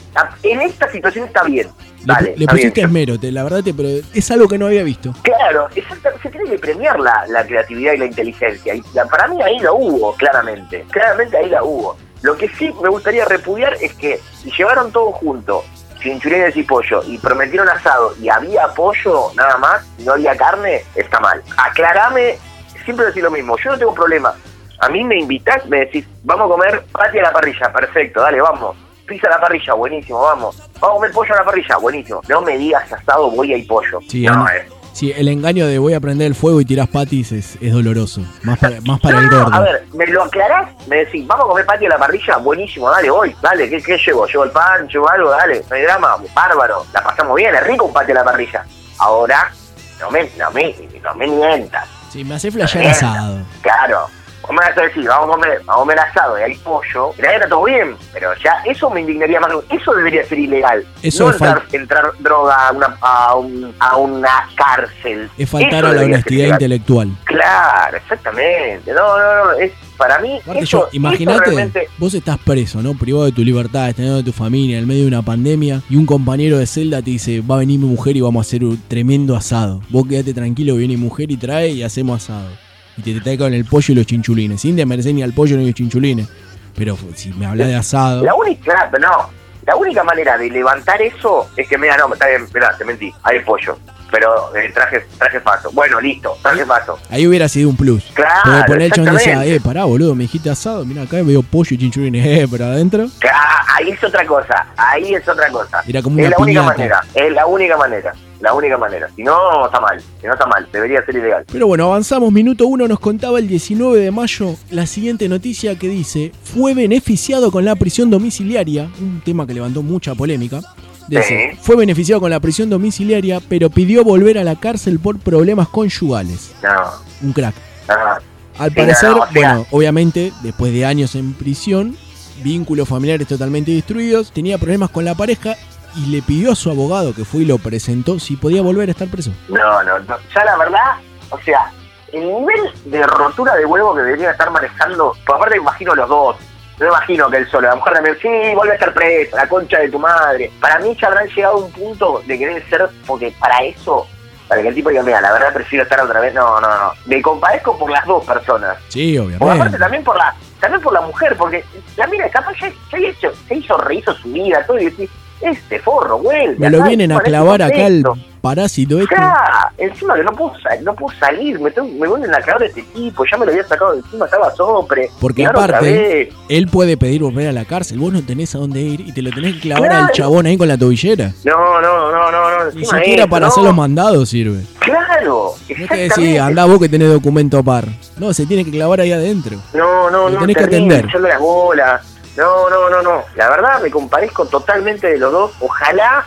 en esta situación está bien. Le, está bien. pusiste esmero, te, la verdad, te, pero es algo que no había visto. Claro, se tiene que premiar la, la creatividad y la inteligencia. Y la- para mí ahí la hubo, claramente. Claramente ahí la hubo. Lo que sí me gustaría repudiar es que si llevaron todo junto, chinchulines y pollo, y prometieron asado y había pollo nada más, y no había carne, está mal. Aclarame, siempre decir lo mismo, yo no tengo problema. A mí me invitás, me decís, vamos a comer pati a la parrilla, perfecto, dale, vamos. Pizza a la parrilla, buenísimo, vamos. Vamos a comer pollo a la parrilla, buenísimo. No me digas asado, voy y pollo. Sí, no, eh. Sí, el engaño de voy a prender el fuego y tirás patis es, es doloroso. Más para, más para el No, gordo. A ver, me lo aclarás, me decís, vamos a comer patio a la parrilla, buenísimo, dale, voy, dale, ¿qué, qué llevo? ¿Llevo el pan? ¿Llevo algo? Dale, no hay drama, bárbaro, la pasamos bien, es rico un patio a la parrilla. Ahora, no me, no me, no me mientas, Sí, me hace flashear Bien. asado. claro. Vos me vas a decir, vamos a comer, vamos a comer asado y hay pollo, y está todo bien, pero ya eso me indignaría más. Eso debería ser ilegal. Eso no entrar, entrar droga a una, a, un- a una cárcel. Es faltar a la honestidad intelectual. Claro, exactamente. No, no, no. Es, para mí, imagínate, realmente- vos estás preso, ¿no? Privado de tu libertad, teniendo de tu familia, en medio de una pandemia, y un compañero de celda te dice, va a venir mi mujer y vamos a hacer un tremendo asado. Vos quedate tranquilo, viene mi mujer y trae y hacemos asado. Y te, te trae con el pollo y los chinchulines, sin desmerecer ni al pollo ni los chinchulines. Pero si me hablas de asado... La única, no, la única manera de levantar eso es que, mira, no, está bien, mira, te mentí, hay pollo, pero eh, traje, traje paso. Bueno, listo, traje paso. Ahí hubiera sido un plus. Claro, Porque poner el chabón decía, eh, pará, boludo, me dijiste asado, mira acá veo pollo y chinchulines, eh, pero adentro. Ah, ahí es otra cosa, ahí es otra cosa. Era como es una la única manera, es la única manera, la única manera. Si no, está mal, si no está mal, debería ser ilegal. Pero bueno, avanzamos. Minuto uno nos contaba el 19 de mayo la siguiente noticia que dice: Fue beneficiado con la prisión domiciliaria. Un tema que levantó mucha polémica. Dice, Sí. fue beneficiado con la prisión domiciliaria, pero pidió volver a la cárcel por problemas conyugales. No, Un crack. ajá. Al Sí, parecer, no, no, o sea- bueno, obviamente, después de años en prisión, vínculos familiares totalmente destruidos, tenía problemas con la pareja y le pidió a su abogado, que fue y lo presentó, si podía volver a estar preso. No, no, no. Ya la verdad, o sea, el nivel de rotura de huevo que deberían estar manejando, por aparte imagino los dos. No imagino que él solo, la mujer también, sí, vuelve a estar preso, la concha de tu madre. Para mí ya habrán llegado a un punto de que debe ser, porque para eso, para que el tipo diga, mira, la verdad prefiero estar otra vez, no, no, no. Me compadezco por las dos personas. Sí, Porque aparte obviamente. también por la también por la mujer, porque la mira, capaz ya, ya hizo, se hizo, rehizo su vida, todo, y decís, este forro, vuelve. Me lo acá, vienen a clavar acá el parásito este. Ya, encima que no puedo, no puedo salir, me, tengo- me vuelven a clavar este tipo, ya me lo había sacado de encima, estaba sopre. Porque aparte, él puede pedir volver a la cárcel. Vos no tenés a dónde ir y te lo tenés que clavar Claro. al chabón ahí con la tobillera. No, no, no, no, no. Ni siquiera eso, para no. hacer los mandados sirve. Claro, No es que exactamente. decir, andá vos que tenés documento par. No, se tiene que clavar ahí adentro. No, no, Lo no, tenés que atender. echarle las bolas. No, no, no, no. La verdad me comparezco totalmente de los dos. Ojalá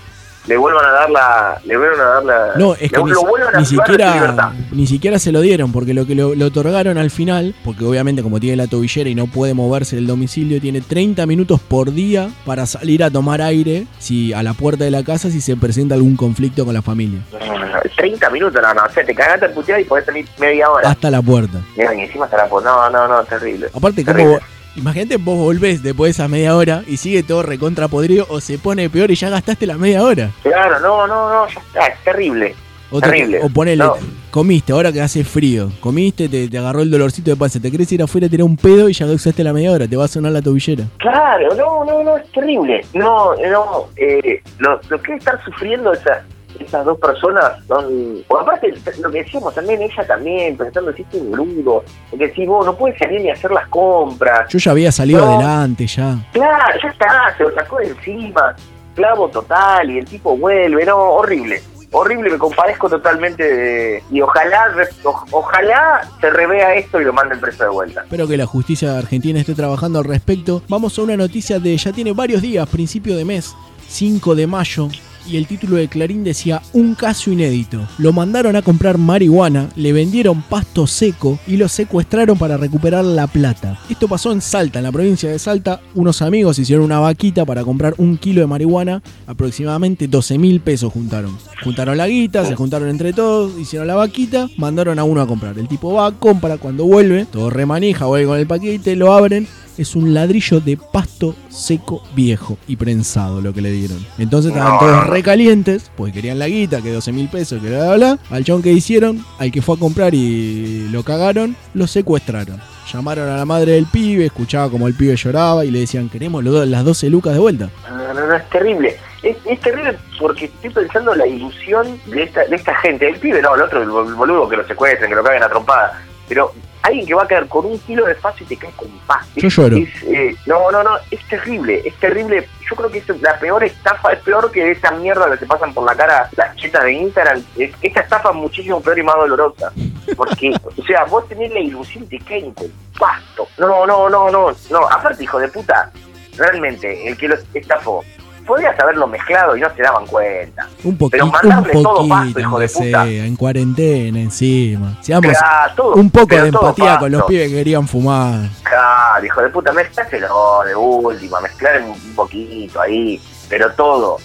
le vuelvan a dar la, le vuelvan a dar la, No, es que ni, lo vuelvan a ni siquiera ni siquiera se lo dieron, porque lo que lo, lo otorgaron al final, porque obviamente como tiene la tobillera y no puede moverse del domicilio, tiene 30 minutos por día para salir a tomar aire si a la puerta de la casa si se presenta algún conflicto con la familia. No, no, no, 30 minutos, no, no, o sea, te cagaste en putear y podés salir media hora. Hasta la puerta. Mira, y encima estará por. No, no, no, terrible. Aparte, Terrible. como imagínate vos volvés después de esa media hora y sigue todo recontra podrido o se pone peor y ya gastaste la media hora. Claro, no, no, no, ya está, es terrible. O, te- terrible. o ponele, No. comiste, ahora que hace frío, comiste, te, te agarró el dolorcito de panza, te querés ir afuera a tirar un pedo y ya usaste la media hora, te va a sonar la tobillera. Claro, no, no, no, es terrible. No, no, eh, lo, lo que es estar sufriendo esa, estas dos personas son... Aparte, lo que decíamos también, ella también, pensando si este boludo, porque si vos no puedes salir ni hacer las compras. Yo ya había salido No. adelante, ya. Claro, ya está, se lo sacó de encima, clavo total, y el tipo vuelve, no, horrible. Horrible, me compadezco totalmente de... Y ojalá, o- ojalá se revea esto y lo manden preso de vuelta. Espero que la justicia argentina esté trabajando al respecto. Vamos a una noticia de ya tiene varios días, principio de mes, 5 de mayo. Y el título de Clarín decía un caso inédito. Lo mandaron a comprar marihuana, le vendieron pasto seco y lo secuestraron para recuperar la plata. Esto pasó en Salta, en la provincia de Salta. Unos amigos hicieron una vaquita para comprar un kilo de marihuana. Aproximadamente 12 mil pesos juntaron. Juntaron la guita, se juntaron entre todos, hicieron la vaquita, mandaron a uno a comprar. El tipo va, compra, cuando vuelve, todo remanija, vuelve con el paquete, lo abren. Es un ladrillo de pasto seco viejo y prensado lo que le dieron. Entonces estaban No, todos recalientes, porque querían la guita, que 12 mil pesos, que bla, bla, bla. Al chabón que hicieron, al que fue a comprar y lo cagaron, lo secuestraron. Llamaron a la madre del pibe, escuchaba como el pibe lloraba y le decían, queremos los las 12 lucas de vuelta. No, no, no, es terrible. Es, es terrible porque estoy pensando la ilusión de esta, de esta gente. El pibe, no, el otro, el bol- boludo que lo secuestren, que lo caguen a trompada. Pero alguien que va a quedar con un kilo de paso y te cae con paz. Yo lloro. es, eh, no, no, no, es terrible, es terrible. Yo creo que es la peor estafa, es peor que esa mierda que se pasan por la cara las chetas de Instagram. Es, esta estafa es muchísimo peor y más dolorosa. Porque, o sea, vos tenés la ilusión te caen con pasto. No, no, no, no, no. Aparte, hijo de puta, realmente, el que los estafó, podrías haberlo mezclado y no se daban cuenta. Un Pero poquito, un todo poquito, pasto, hijo de aunque puta. sea, en cuarentena encima. Seamos Claro, todo, un poco de todo empatía con los pibes que querían fumar. Claro, hijo de puta, mezcláselo de última, mezclar un poquito ahí, pero todo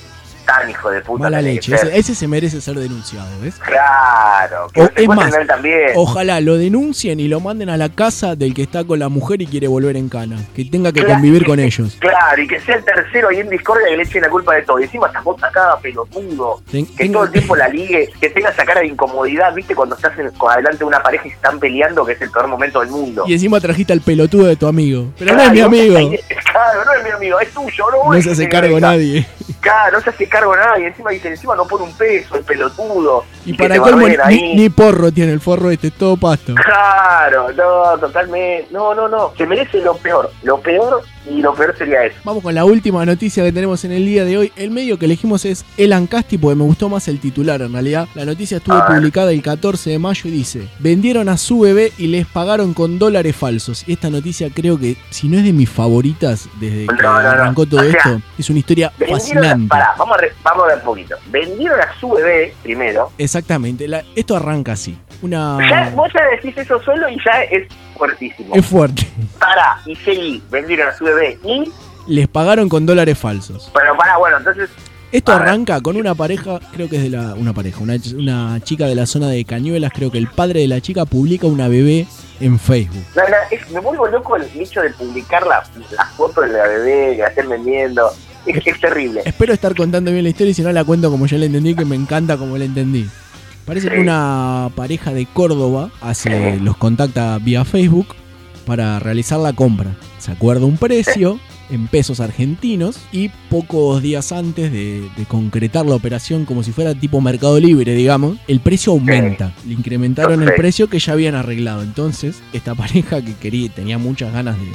tan hijo de puta. Mala leche. Ese, ese se merece ser denunciado, ¿ves? Claro, que O- es más, él también. Ojalá lo denuncien y lo manden a la casa del que está con la mujer y quiere volver en cana. Que tenga que Claro. convivir con ellos. Claro, y que sea el tercero ahí en discordia y le echen la culpa de todo. Y encima estás vos acá, pelotudo. Ten- que todo el tiempo la ligue, que tenga esa cara de incomodidad, ¿viste? Cuando estás en, con adelante de una pareja y se están peleando, que es el peor momento del mundo. Y encima trajiste al pelotudo de tu amigo. Pero no es mi amigo. Claro, no es mi amigo, es tuyo, no No se hace cargo nadie. Claro, no se hace cargo nadie. Encima dice, encima no pone un peso, el pelotudo. Y para colmo, ni, ni porro tiene el forro este, es todo pasto. Claro, no, totalmente. No, no, no. Se merece lo peor. Lo peor y lo peor sería eso. Vamos con la última noticia que tenemos en el día de hoy. El medio que elegimos es El Ancasti porque me gustó más el titular en realidad. La noticia estuvo A ver. publicada el 14 de mayo y dice, vendieron a su bebé y les pagaron con dólares falsos. Esta noticia creo que, si no es de mis favoritas desde que No, no, no. arrancó todo O sea, esto, es una historia Vendieron a, fascinante. pará, vamos a, re- vamos a ver un poquito. Vendieron a su bebé primero. Exactamente, la- esto arranca así. Una... Ya, vos ya decís eso solo y ya es fuertísimo. Es fuerte. Pará, y seguí. Vendieron a su bebé y. Les pagaron con dólares falsos. Pero pará, bueno, entonces. Esto ver. arranca con una pareja, creo que es de la, una pareja, una, una chica de la zona de Cañuelas, creo que el padre de la chica publica una bebé en Facebook. No, no, es- me vuelvo loco el hecho de publicar la, la foto de la bebé que la estén vendiendo. Es, es terrible. Espero estar contando bien la historia y si no la cuento como yo la entendí, que me encanta como la entendí. Parece que una pareja de Córdoba hace, los contacta vía Facebook para realizar la compra. Se acuerda un precio en pesos argentinos y pocos días antes de, de concretar la operación como si fuera tipo Mercado Libre, digamos, el precio aumenta. Le incrementaron el precio que ya habían arreglado. Entonces, esta pareja que quería, tenía muchas ganas de,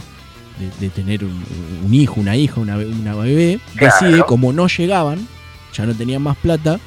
de- de tener un, un hijo, una hija, una, una bebé, decide, como no llegaban, ya no tenían más plata,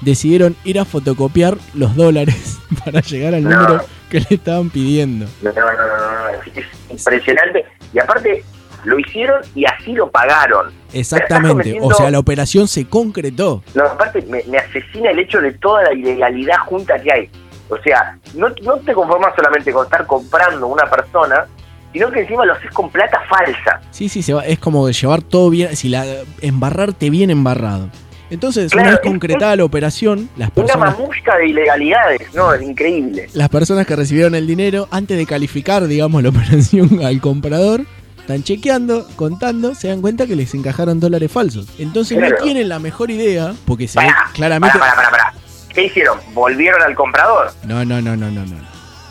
decidieron ir a fotocopiar los dólares para llegar al No. número que le estaban pidiendo. No, no, no, no, no, es, es impresionante. Y aparte, lo hicieron y así lo pagaron. Exactamente, o sea, la operación se concretó. No, aparte, me, me asesina el hecho de toda la ilegalidad junta que hay. O sea, no, no te conformas solamente con estar comprando una persona, sino que encima lo haces con plata falsa. Sí, sí, se va, es como llevar todo bien, si la embarrarte bien embarrado. Entonces, una Claro, vez es- concretada la operación, las Una personas mamusca de ilegalidades, ¿no? Es increíble. las personas que recibieron el dinero, antes de calificar, digamos, la operación al comprador, están chequeando, contando, se dan cuenta que les encajaron dólares falsos. Entonces no Claro. tienen la mejor idea, porque se ve Pará, claramente... Pará. ¿Qué hicieron? ¿Volvieron al comprador? No, no, no, no, no, no.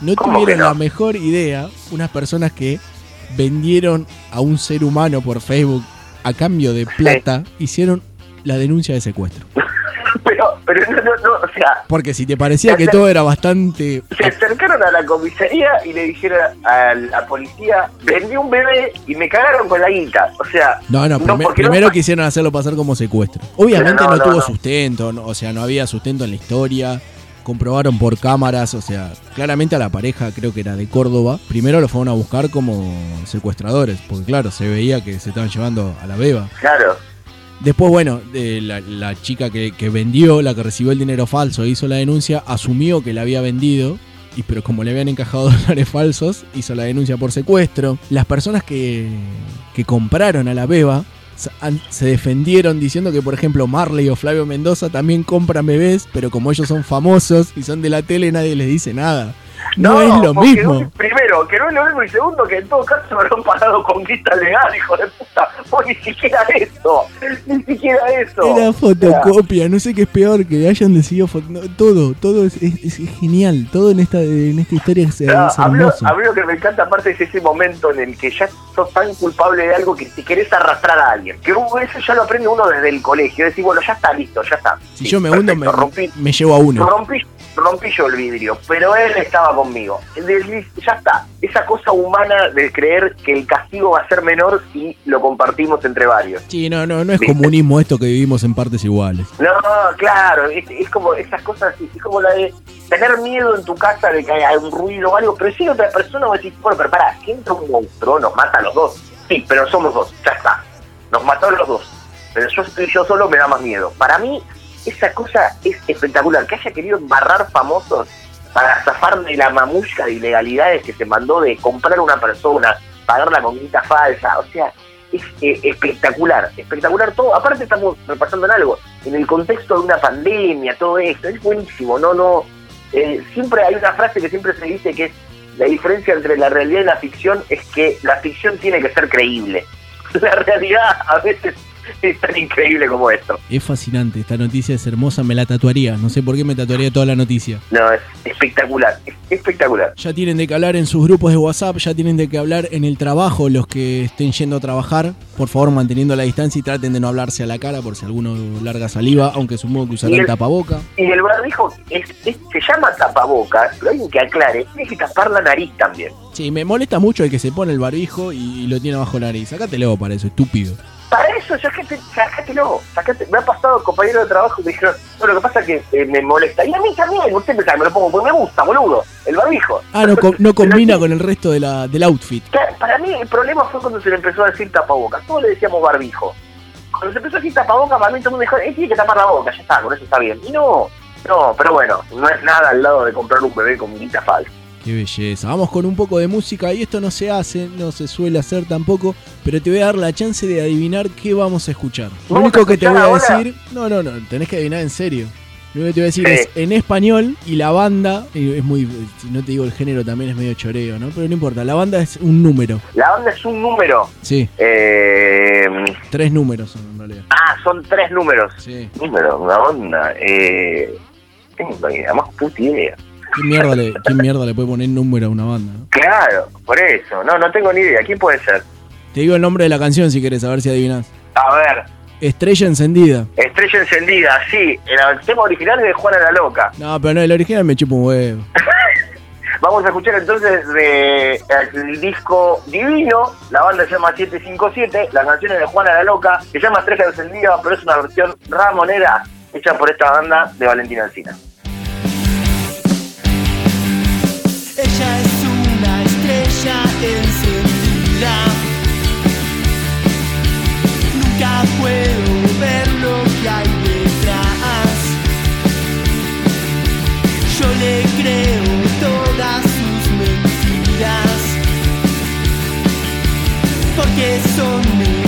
No ¿Cómo tuvieron no? la mejor idea unas personas que vendieron a un ser humano por Facebook a cambio de plata, hicieron la denuncia de secuestro. pero, pero no, no, no, o sea, Porque si te parecía que todo era bastante... se acercaron a la comisaría y le dijeron a la policía, vendí un bebé y me cagaron con la guita. O sea, No, no, primer- porque no- primero quisieron hacerlo pasar como secuestro. Obviamente No, no, tuvo sustento, o sea, no había sustento en la historia. Comprobaron por cámaras, o sea, claramente a la pareja, creo que era de Córdoba, primero lo fueron a buscar como secuestradores, porque claro, se veía que se estaban llevando a la beba. Claro. Después, bueno, la, chica que, vendió, la que recibió el dinero falso, e hizo la denuncia, asumió que la había vendido, y pero como le habían encajado dólares falsos, hizo la denuncia por secuestro. Las personas que, que compraron a la beba se defendieron diciendo que, por ejemplo, Marley o Flavio Mendoza también compran bebés, pero como ellos son famosos y son de la tele, nadie les dice nada. No, es lo mismo. primero, que no es lo mismo, y segundo, que en todo caso me lo han pagado con guita legal, hijo de puta. Vos ni siquiera eso, ni siquiera eso. Era fotocopia, no sé qué es peor que hayan decidido no, todo, todo es, es- es genial, todo en esta en esta historia es, es No, a, mí, hermoso. a mí lo que me encanta aparte es ese momento en el que ya sos tan culpable de algo que te querés arrastrar a alguien. Que eso ya lo aprende uno desde el colegio. Decir, bueno, ya está listo, ya está. Si yo me hundo, me, perfecto, rompí. me llevo a uno. Rompí, rompí yo el vidrio, pero él estaba conmigo. Ya está. Esa cosa humana de creer que el castigo va a ser menor si lo compartimos entre varios. Sí, no, no, no es ¿Viste? comunismo esto que vivimos en partes iguales. No, claro, es, es como esas cosas, es como la de tener miedo en tu casa de que haya un ruido o algo, pero si otra persona vos decís, bueno, pero pará, si entra un monstruo, nos mata a los dos. Sí, pero somos dos, ya está. Nos mató a los dos. Pero yo estoy yo solo me da más miedo. Para mí, esa cosa es espectacular. Que haya querido embarrar famosos para zafar de la mamushka de ilegalidades que se mandó de comprar una persona, pagarla con guita falsa. O sea, es eh, espectacular, espectacular todo. Aparte estamos repasando en algo, en el contexto de una pandemia, todo esto, es buenísimo, no, no. eh, siempre hay una frase que siempre se dice que es la diferencia entre la realidad y la ficción es que la ficción tiene que ser creíble. La realidad a veces es tan increíble como esto. Es fascinante, esta noticia es hermosa, me la tatuaría. No sé por qué me tatuaría toda la noticia. No, es espectacular, es espectacular. Ya tienen de que hablar en sus grupos de WhatsApp, ya tienen de que hablar en el trabajo los que estén yendo a trabajar. Por favor, manteniendo la distancia y traten de no hablarse a la cara por si alguno larga saliva, aunque supongo que usarán el- tapaboca. Y el barbijo es, es- se llama tapabocas, pero alguien que aclare, tiene que tapar la nariz también. Sí, me molesta mucho el que se pone el barbijo y, lo tiene bajo la nariz. Sácatelo para eso, estúpido. Para eso, sacate, sacátelo, sacate. Me ha pasado compañeros de trabajo que me dijeron, no, lo que pasa es que eh, me molesta. Y a mí también, usted pensaba que me lo pongo porque me gusta, boludo, el barbijo. Ah, no, co- no combina con el resto de la, del outfit. Para mí el problema fue cuando se le empezó a decir tapabocas. Todos le decíamos barbijo. Cuando se empezó a decir tapabocas, para mí todo el mundo dijo, eh, tiene que tapar la boca, ya está, con eso está bien. Y no, no, pero bueno, no es nada al lado de comprar un bebé con guita falsa. Qué belleza. Vamos con un poco de música y esto no se hace, no se suele hacer tampoco, pero te voy a dar la chance de adivinar qué vamos a escuchar. Lo ¿Vamos único que te voy a decir, no, no, no, tenés que adivinar en serio. Lo único que te voy a decir Sí. es en español y la banda, y es muy, no te digo el género también es medio choreo, ¿no? Pero no importa, la banda es un número. La banda es un número. Sí, Eh, tres números son en realidad. ah, son tres números. Sí. Número, una onda. Eh, tengo idea, más puta idea. ¿Qué mierda, le, qué mierda le puede poner número a una banda? no? Claro, por eso. No, no tengo ni idea. ¿Quién puede ser? Te digo el nombre de la canción si querés, a ver si adivinas. A ver, Estrella encendida. Estrella Encendida, sí. El tema original es de Juana la Loca. No, pero no, el original me chupa un huevo. Vamos a escuchar entonces de el disco Divino, la banda se llama 757, la canción es de Juana la Loca, se llama Estrella Encendida, pero es una versión ramonera hecha por esta banda de Valentina Alcina. Puedo ver lo que hay detrás. Yo le creo todas sus mentiras. Porque son mejor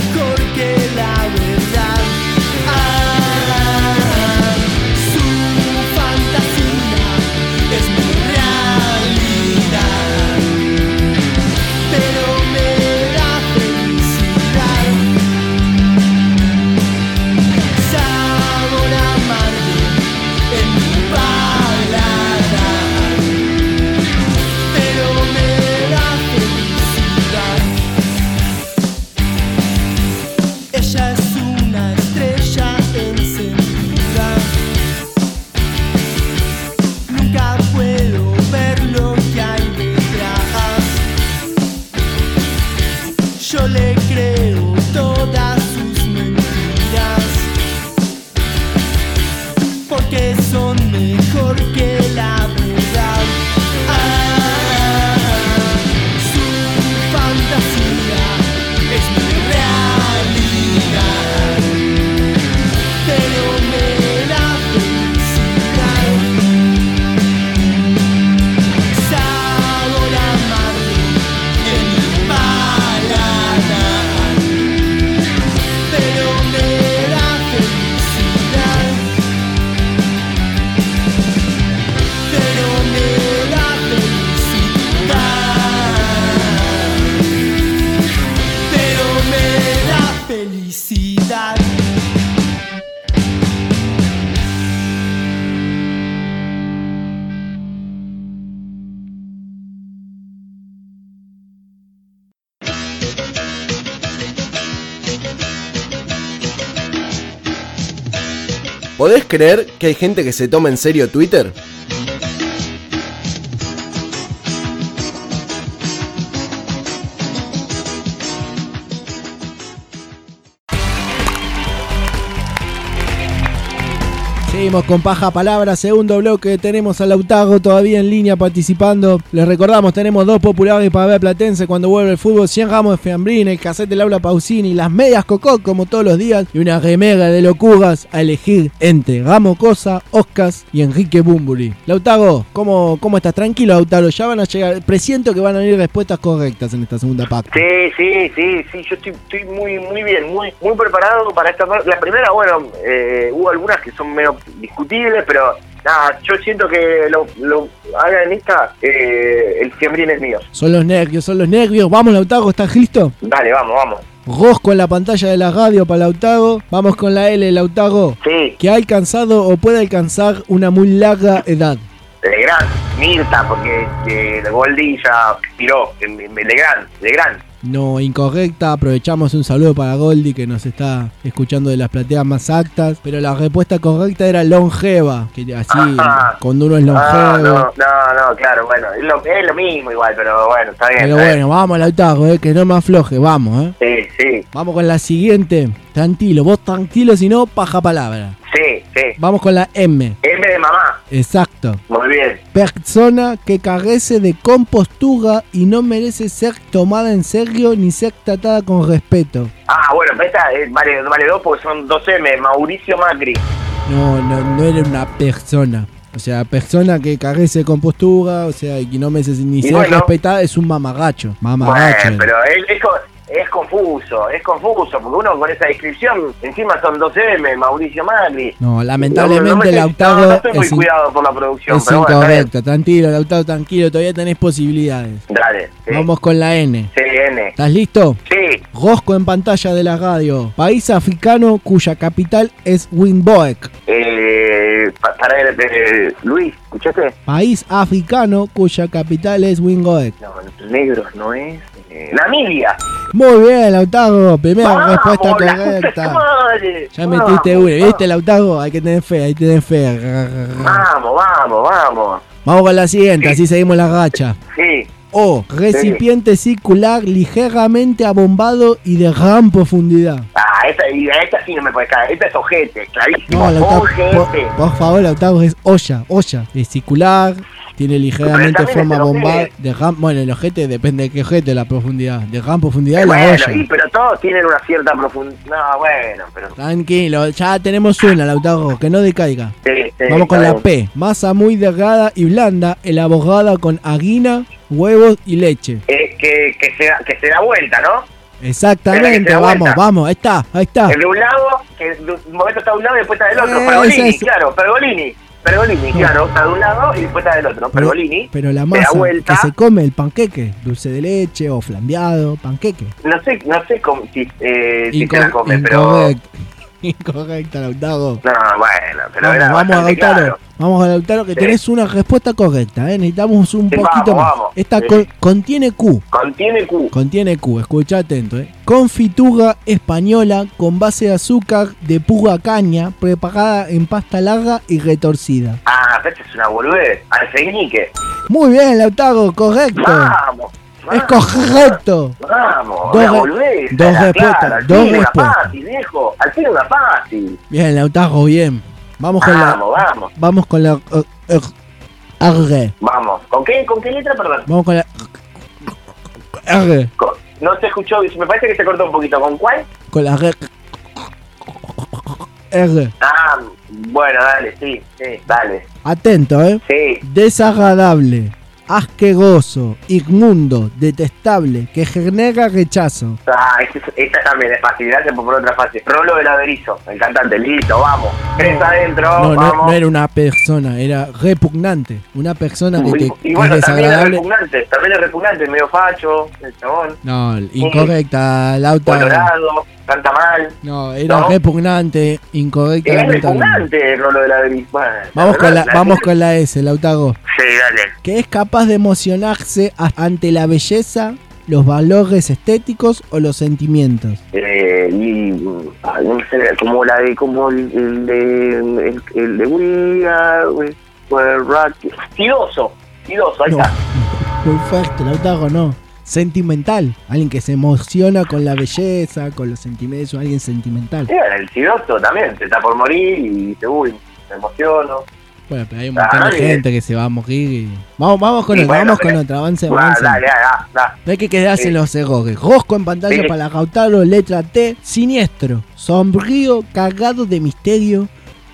creer que hay gente que se toma en serio Twitter? Con Paja Palabra, segundo bloque. Tenemos a Lautago todavía en línea participando. Les recordamos, tenemos dos populares para ver Platense cuando vuelve el fútbol: 100 gramos de fiambrina, el cassette del aula Pausini, las medias Cocó como todos los días y una remega de locuras a elegir entre Ramo Cosa, Oscas y Enrique Bumburi. Lautago, ¿cómo, ¿cómo estás? Tranquilo, Lautaro, ya van a llegar. Presiento que van a venir respuestas correctas en esta segunda parte. Sí, sí, sí, sí, yo estoy, muy, muy bien, muy, muy preparado para esta. La primera, bueno, eh, hubo algunas que son medio discutibles, pero nada, yo siento que lo, lo hagan esta, eh, el fiambrín es mío. Son los nervios, son los nervios. Vamos, Lautago, ¿estás listo? Dale, vamos, vamos. Rosco en la pantalla de la radio para Lautago. Vamos con la L, Lautago. Sí. Que ha alcanzado o puede alcanzar una muy larga edad. Legrand, Mirta, porque eh, Goldi ya tiró, Legrand, Legrand. No, incorrecta. Aprovechamos un saludo para Goldi que nos está escuchando de las plateas más actas. Pero la respuesta correcta era longeva. Que así, Ajá. cuando uno es longevo. Ah, no, no, no, claro, bueno, es lo, es lo mismo igual, pero bueno, está bien. Pero está bien. bueno, vamos Lautago, eh, que no me afloje. Vamos, eh. Sí, sí, Vamos con la siguiente. Tranquilo, vos tranquilo, si no, paja palabra. Sí, sí. Vamos con la M. M de mamá, Exacto. muy bien. Persona que carece de compostura y no merece ser tomada en serio ni ser tratada con respeto. Ah, bueno, esta eh, vale, vale dos porque son dos M, Mauricio Macri. No, no, no era una persona. O sea, persona que carece de compostura, o sea, y que no merece ni Y ser bueno. respetada, es un mamagacho. Mamagacho. Bueno, pero co- es confuso, es confuso, porque uno con esa descripción, encima son dos M, Mauricio Macri. No, lamentablemente no, no estoy muy es cuidado por la producción, Es pero bueno, incorrecto, tranquilo, Lautaro, tranquilo, todavía tenés posibilidades. Dale, sí. Vamos con la N. Sí, N. ¿Estás listo? Sí, Rosco en pantalla de la radio. País africano cuya capital es Windhoek. eh, pa- para el, eh, Luis, ¿escuchaste? País africano cuya capital es Windhoek. No, negros no es. eh, Namibia. Muy bien, Lautaro. Primera Vamos, respuesta correcta. Ya metiste Vamos, una. ¿Viste, Lautaro? Hay que tener fe, hay que tener fe. Vamos, vamos, vamos. Vamos con la siguiente, así seguimos la racha. Sí. O, recipiente circular ligeramente abombado y de gran profundidad. Ah, esta, esta sí no me puede caer. Esta es ojete, clarísimo. No, Lautaro, ojete. por, por favor, Lautaro, es olla, olla. Es circular, tiene ligeramente forma bombada. De gran, bueno, el ojete depende de qué ojete, la profundidad. De gran profundidad, la bueno, olla. sí, pero todos tienen una cierta profundidad. No, bueno, pero. Tranquilo, ya tenemos una, Lautaro, que no decaiga. Sí, sí, Vamos con la bien. P. Masa muy delgada y blanda, elaborada con harina, huevos y leche. Eh, que, que, se, da- que se da vuelta, ¿no? Exactamente, vamos, vuelta. vamos, ahí está, ahí está. El de un lado, que de un momento está de un lado y después está del otro. Eh, Pergolini, es- claro, Pergolini. Pergolini, claro, está de un lado y después está del otro. Pergolini. pero la masa vuelta. que se come el panqueque, dulce de leche o flambeado, panqueque. No sé, no sé cómo, si, eh, si se la come, pero. Incorrecto. Incorrecta, Lautaro. No, bueno, pero Vamos, era vamos a Lautaro. claro. Vamos a Lautaro que Sí. tenés una respuesta correcta, ¿eh? necesitamos un Sí, poquito vamos, más. vamos. Esta Sí. con- contiene Q. Contiene Q. Contiene Q, escucha atento, ¿eh? Confitura española con base de azúcar de pura caña, preparada en pasta larga y retorcida. Ah, esta es una boludez. Alfeñique. Muy bien, Lautaro, correcto. Vamos. Es correcto. Vamos, Dos una boludez. dos respuestas, clara, dos fin una respuestas. fácil, viejo. Al fin una fácil. Bien, bien. Vamos con la. Vamos, con la. eh, eh, R. Vamos. ¿Con qué, con qué letra, perdón? Vamos con la. R. Con- no se escuchó, me parece que se cortó un poquito. ¿Con cuál? Con la R. R. Ah, bueno, dale, sí, sí, dale. Atento, ¿eh? Sí. Desagradable, asqueroso, inmundo, detestable, que genera rechazo. Ah, esta, esta también es fácil, gracias por poner otra fácil. Rolo del Averizo, el cantante, listo, vamos. Tres adentro, No, no, vamos. no era una persona, era repugnante. Una persona que, y, que y bueno, es también es repugnante, también es repugnante, medio facho, el chabón. No, incorrecta, Lauta. Colorado, canta mal. No, era ¿No? repugnante, incorrecta. Es lamentablemente. repugnante el Rolo del Averizo. Bueno, Vamos con la, verdad, vamos con la S, Lautago. Sí, dale. Que es capaz de emocionarse ante la belleza, los valores estéticos o los sentimientos? Eh, y ah, no sé, como la de como el, el de el, el de Rock Tiroso, tiroso, ahí No. está. Perfecto, Lautaro, no. Sentimental. Alguien que se emociona con la belleza, con los sentimientos, alguien sentimental. Sí, el tiroso también, se está por morir y dice, uy, me emociono. Bueno, pero hay un montón de gente que se va a morir. y- Vamos, vamos con Sí, otra, bueno, vamos con otra, avance, Va, avance. dale, dale, dale. No hay que quedarse Sí. en los errores. Rosco en pantalla Sí. para Lautaro, letra T. Siniestro, sombrío, cargado de misterio,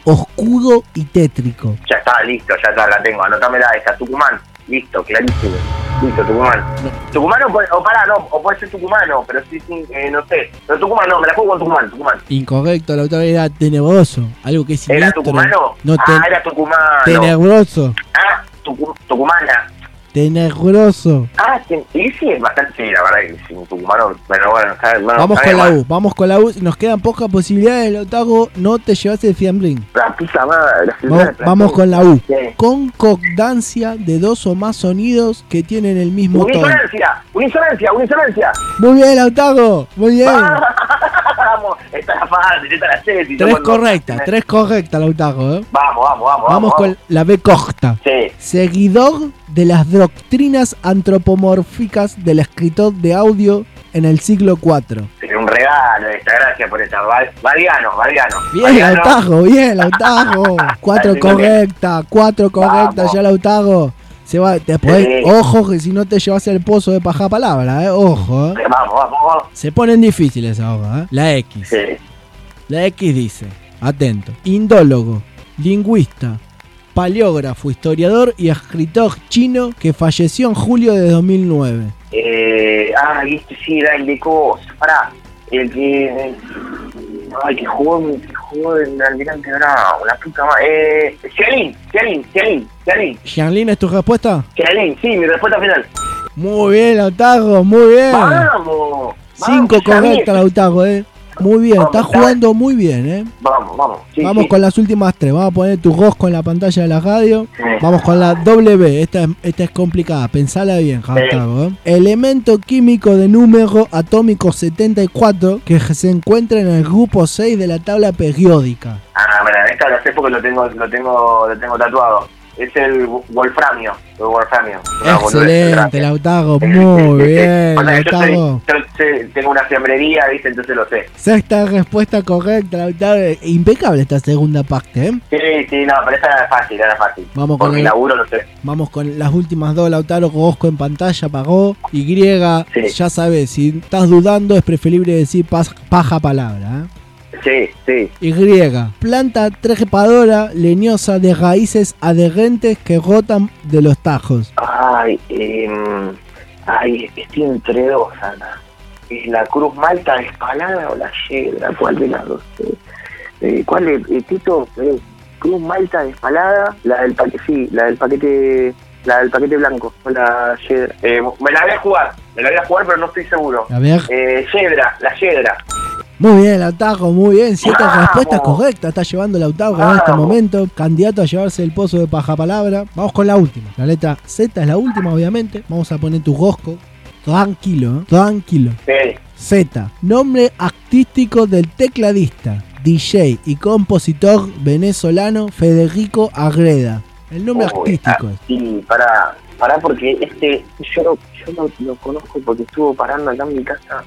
oscuro y tétrico. Ya está, listo, ya está, la tengo. Anotámela esa, Tucumán. Listo, clarísimo. Listo, Tucumán. Tucumán o, o pará, no, o puede ser tucumano, pero sí, sí, eh, no sé. Pero Tucumán no, me la juego con Tucumán, Tucumán. Incorrecto, Lautaro era tenebroso. Algo que es ¿Era tucumano? No, ah, te- era tucumano. tenebroso. Ah, tucu- tucumana. Tenebroso. Ah, sí, y sí, es bastante, la verdad que sin tucumano, pero bueno, está, bueno, Vamos con la U, vamos con la U. Nos quedan pocas posibilidades, Lautaro. No te llevas el fiambrín. La puta madre, la ciudad Vamos, con la U. Concordancia de dos o más sonidos que tienen el mismo tono. Unisonancia, unisonancia, unisonancia. Muy bien, Lautaro. Muy bien. Vamos, esta es la fácil, esta es la sé. si Tres correctas, tres correctas, Lautaro. ¿eh? Vamos, vamos, vamos. Vamos con la B corta. Sí. Seguidor de las doctrinas antropomórficas del escritor de audio en el siglo IV. Sí, un regalo, esta, gracias por esta. Val- Valdiano, Valdiano. Bien. Lautaro, bien, Lautaro. Cuatro correctas, cuatro correctas, ya Lautaro. Se va, Sí. ojo que si no te llevas el pozo de paja palabra, eh, ojo. eh. Vamos, vamos, vamos. Se ponen difíciles ahora, ¿eh? La X. La X dice, atento, indólogo, lingüista, paleógrafo, historiador y escritor chino que falleció en julio de 2009. Eh, ah, este sí era el de cosas. Pará, el que. Ay, que jugó, que jugó en Almirante Bravo, la puta madre. Eh, Cialín, Cialín, Cialín, Cialín, Xianlin, ¿es tu respuesta? Cialín, sí, mi respuesta final. Muy bien, Lautaro, muy bien. Vamos, Cinco correctas, vi. Lautaro, eh. Muy bien, Vamos, estás jugando muy bien, eh. Vamos, vamos. Sí, Vamos sí. con las últimas tres. Vamos a poner tu rosco en la pantalla de la radio. Sí. Vamos con la W. Esta, es- esta es complicada. Pensala bien, Lautaro. ¿eh? Elemento químico de número atómico 74 que se encuentra en el grupo 6 de la tabla periódica. Ah, bueno, esta la sé porque lo tengo, lo tengo, lo tengo tatuado. Es el wolframio, el wolframio. Excelente. Sí, Muy sí, sí, sí. bien, yo, soy- yo tengo una fiambrería, ¿viste? Entonces lo sé. Sexta respuesta correcta, Lautaro. Impecable esta segunda parte, ¿eh? Sí, sí, no, pero esta era fácil, era fácil. Vamos con Por mi el- laburo lo sé. Vamos con las últimas dos, Lautaro, Rosco en pantalla, pagó. Y, ya sabes, si estás dudando es preferible decir paja palabra. ¿eh? Sí, sí. Y, planta trepadora leñosa de raíces adherentes que rotan de los tajos. Ay, eh, ay, estoy entre dos, Ana. ¿Es la Cruz Malta espalada o la Yedra? ¿Cuál de las dos? Eh, eh, ¿Cuál es, eh, Tito? Eh, Cruz Malta espalada, la del paquete, sí, la del paquete, la del paquete blanco, o la Yedra. Eh, me la voy a jugar, me la voy a jugar, pero no estoy seguro. A ver. Eh, Yedra, la Yedra. Muy bien, Lautaro, muy bien. Siete Vamos. respuestas correctas. Está llevando Lautaro en este momento. Candidato a llevarse el pozo de paja palabra. Vamos con la última. La letra Z es la última, obviamente. Vamos a poner tu rosco. Tranquilo, ¿eh? tranquilo. Sí. Z. Nombre artístico del tecladista, DJ y compositor venezolano Federico Agreda. El nombre artístico ah, es. Sí, para, para porque este, yo yo lo, lo conozco porque estuvo parando acá en mi casa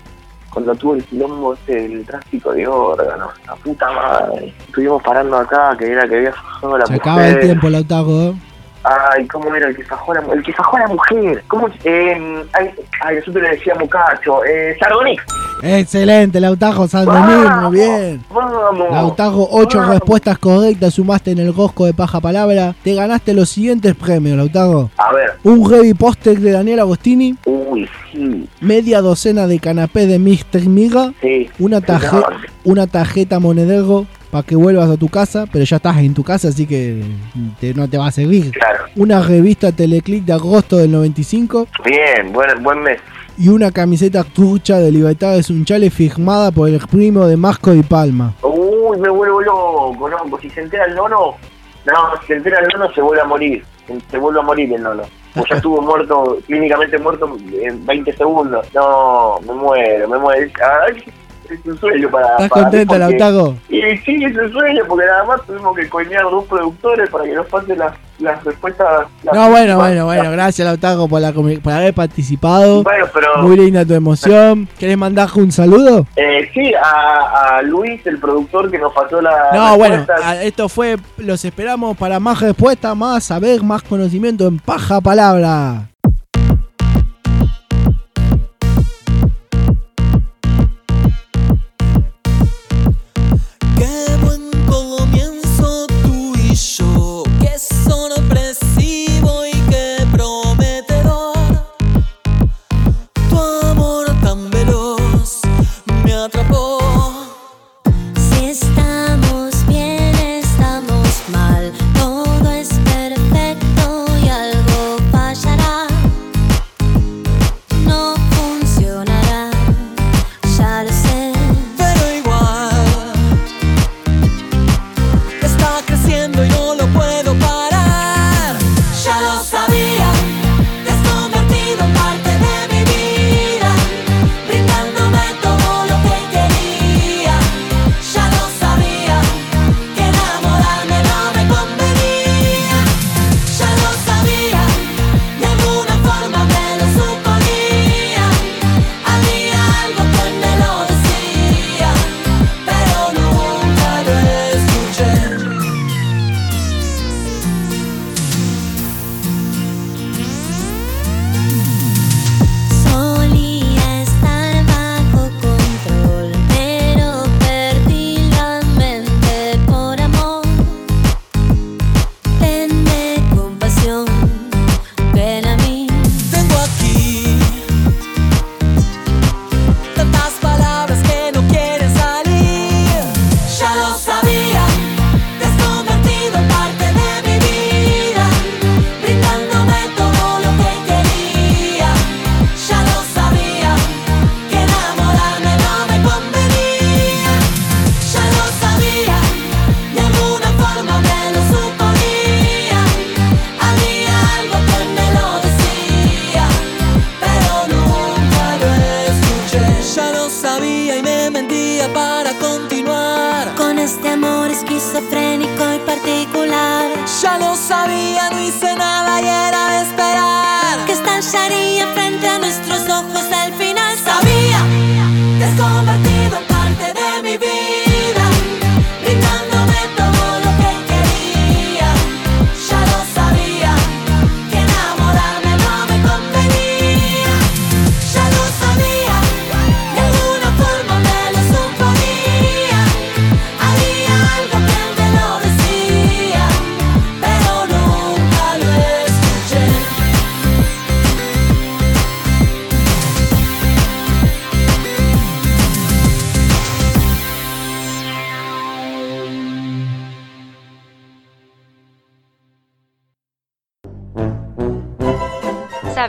cuando tuvo el quilombo este del tráfico de órganos, la puta madre. Estuvimos parando acá, que era que había fajado la Se mujer. acaba el tiempo, Lautaro. ¿eh? Ay, ¿cómo era el que fajó la, el que fajó la mujer? ¿Cómo? Eh, ay, ay, nosotros le decíamos cacho. Eh, Sardonic. Excelente, Lautaro Sandonín, muy bien. Vamos. Ocho Vamos. respuestas correctas, sumaste en el rosco de paja palabra. Te ganaste los siguientes premios, Lautaro. A ver. Un heavy póster de Daniel Agostini, Uy, sí. media docena de canapés de Mr. Miga, Sí. una, Señor. una tarjeta monedero para que vuelvas a tu casa, pero ya estás en tu casa, así que te- no te va a servir. Claro. Una revista Teleclick de agosto del 95 Bien, buen, buen mes. Y una camiseta trucha de Libertad de Sunchales firmada por el primo de Masco y Palma. Uy, me vuelvo loco, loco. Si se entera el nono, no, si se entera el nono se vuelve a morir. Se, se vuelve a morir el nono. pues ya estuvo muerto, clínicamente muerto en 20 segundos. No, me muero, me muero. Ay, es un sueño para. ¿Estás para porque- Lautaco? Y sí, es un sueño, porque nada más tuvimos que coñar dos productores para que nos pasen las, las respuestas. las No, bueno, bueno, bueno. Gracias, Lautaco, por, la, por haber participado. Bueno, pero- Muy linda tu emoción. ¿Querés mandar un saludo? Eh, sí, a, a Luis, el productor que nos pasó la. No, bueno, a- esto fue. Los esperamos para más respuestas, más saber, más conocimiento en paja palabra.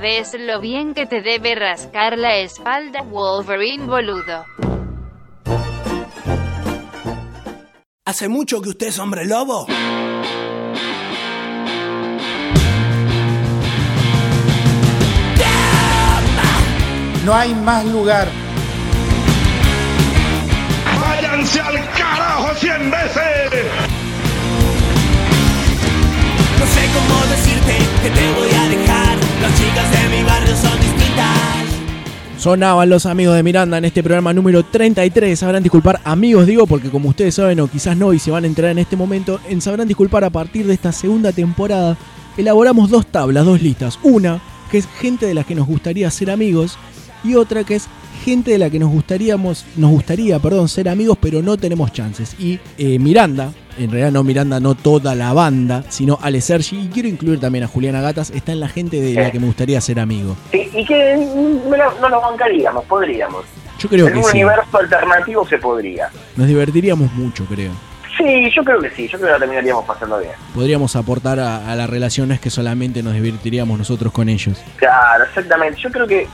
Sabes lo bien que te debe rascar la espalda Wolverine boludo. ¿Hace mucho que usted es hombre lobo? No hay más lugar. ¡Váyanse al carajo cien veces! No sé cómo que te voy a dejar. Las chicas de mi barrio son distintas. Sonaban los amigos de Miranda en este programa número 33. Sabrán disculpar, amigos, digo, porque como ustedes saben o quizás no y se van a enterar en este momento, en Sabrán disculpar a partir de esta segunda temporada, elaboramos dos tablas, dos listas. Una que es gente de la que nos gustaría ser amigos y otra que es gente de la que nos gustaríamos, nos gustaría, perdón, ser amigos, pero no tenemos chances. Y eh, Miranda, en realidad no Miranda, no toda la banda, sino Ale Sergi, y quiero incluir también a Juliana Gatas, está en la gente de la que me gustaría ser amigo. Sí, y que mm, no, no lo bancaríamos, podríamos. Yo creo en que un sí. universo alternativo se podría. Nos divertiríamos mucho, creo. Sí, yo creo que sí, yo creo que la terminaríamos pasando bien. Podríamos aportar a, a la relación, no es que solamente nos divertiríamos nosotros con ellos. Claro, exactamente. Yo creo que.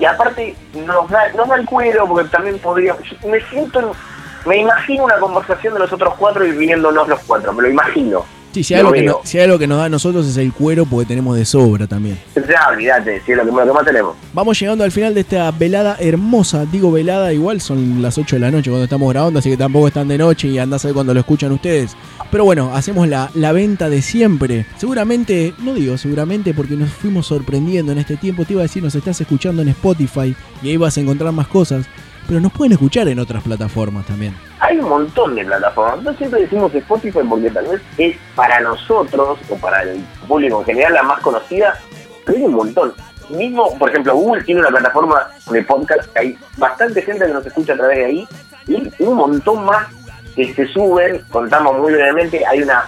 Y aparte, nos da, nos da el cuero porque también podríamos. Me siento. en- me imagino una conversación de los otros cuatro y viéndonos los cuatro, me lo imagino. Sí, si hay, algo que no- si hay algo que nos da a nosotros es el cuero porque tenemos de sobra también. Ya, olvídate, si es lo que, lo que más tenemos. Vamos llegando al final de esta velada hermosa. Digo velada, igual son las 8 de la noche cuando estamos grabando, así que tampoco están de noche y andás a ver cuando lo escuchan ustedes. Pero bueno, hacemos la, la venta de siempre. Seguramente, no digo seguramente porque nos fuimos sorprendiendo en este tiempo. Te iba a decir, nos estás escuchando en Spotify y ahí vas a encontrar más cosas. Pero nos pueden escuchar en otras plataformas también. Hay un montón de plataformas. Nosotros siempre decimos Spotify porque tal vez es para nosotros o para el público en general la más conocida, pero hay un montón. Mismo, por ejemplo, Google tiene una plataforma de podcast hay bastante gente que nos escucha a través de ahí y un montón más que se suben. Contamos muy brevemente, hay una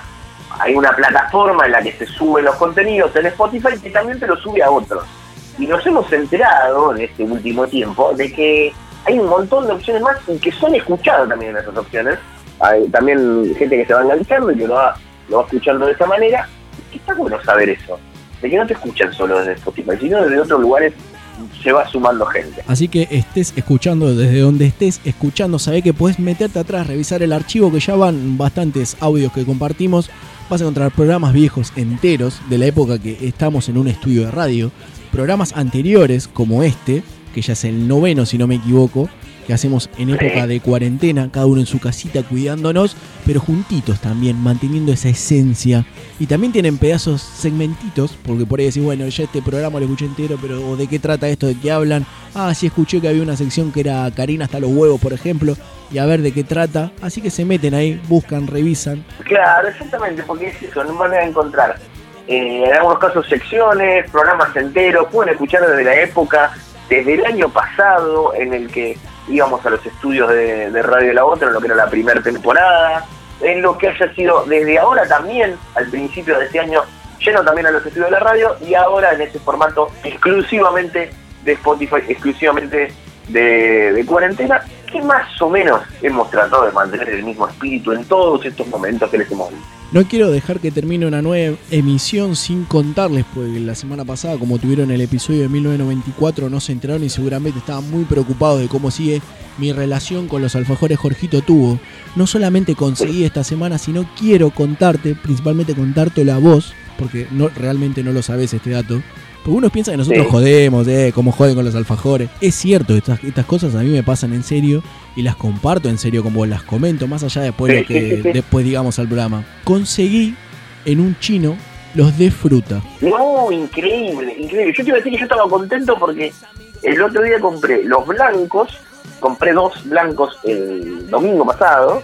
hay una plataforma en la que se suben los contenidos en Spotify que también te lo sube a otros. Y nos hemos enterado en este último tiempo de que hay un montón de opciones más y que son escuchadas también en esas opciones. Hay también gente que se va enganchando y que lo va, lo va escuchando de esa manera. Está bueno saber eso. De que no te escuchan solo desde Spotify, sino desde otros lugares se va sumando gente. Así que estés escuchando desde donde estés escuchando, sabé que puedes meterte atrás, revisar el archivo que ya van bastantes audios que compartimos. Vas a encontrar programas viejos enteros de la época que estamos en un estudio de radio, programas anteriores como este, que ya es el noveno si no me equivoco, que hacemos en época de cuarentena, cada uno en su casita cuidándonos, pero juntitos también, manteniendo esa esencia. Y también tienen pedazos segmentitos, porque por ahí decís, bueno, ya este programa lo escuché entero, pero ¿de qué trata esto? ¿De qué hablan? Ah, sí escuché que había una sección que era Karina hasta los huevos, por ejemplo, y a ver de qué trata. Así que se meten ahí, buscan, revisan. Claro, exactamente, porque es eso, no van a encontrar eh, en algunos casos secciones, programas enteros, pueden escuchar desde la época, desde el año pasado en el que íbamos a los estudios de, de Radio La Otra, en lo que era la primera temporada, en lo que haya sido desde ahora también, al principio de este año, lleno también a los estudios de la radio y ahora en ese formato exclusivamente de Spotify, exclusivamente de, de cuarentena, que más o menos hemos tratado de mantener el mismo espíritu en todos estos momentos que les hemos dicho. No quiero dejar que termine una nueva emisión sin contarles, porque la semana pasada, como tuvieron el episodio de 1994, no se enteraron y seguramente estaban muy preocupados de cómo sigue mi relación con los alfajores Jorgito Tubo. No solamente conseguí esta semana, sino quiero contarte, principalmente contarte la voz, porque no, realmente no lo sabes este dato. Porque uno piensa que nosotros Sí. jodemos, eh, cómo joden con los alfajores. Es cierto, estas, estas cosas a mí me pasan en serio y las comparto en serio como las comento, más allá después de lo Sí, que sí, sí. después digamos al programa. Conseguí en un chino los de fruta. No, increíble, increíble. Yo te iba a decir que yo estaba contento porque el otro día compré los blancos, compré dos blancos el domingo pasado,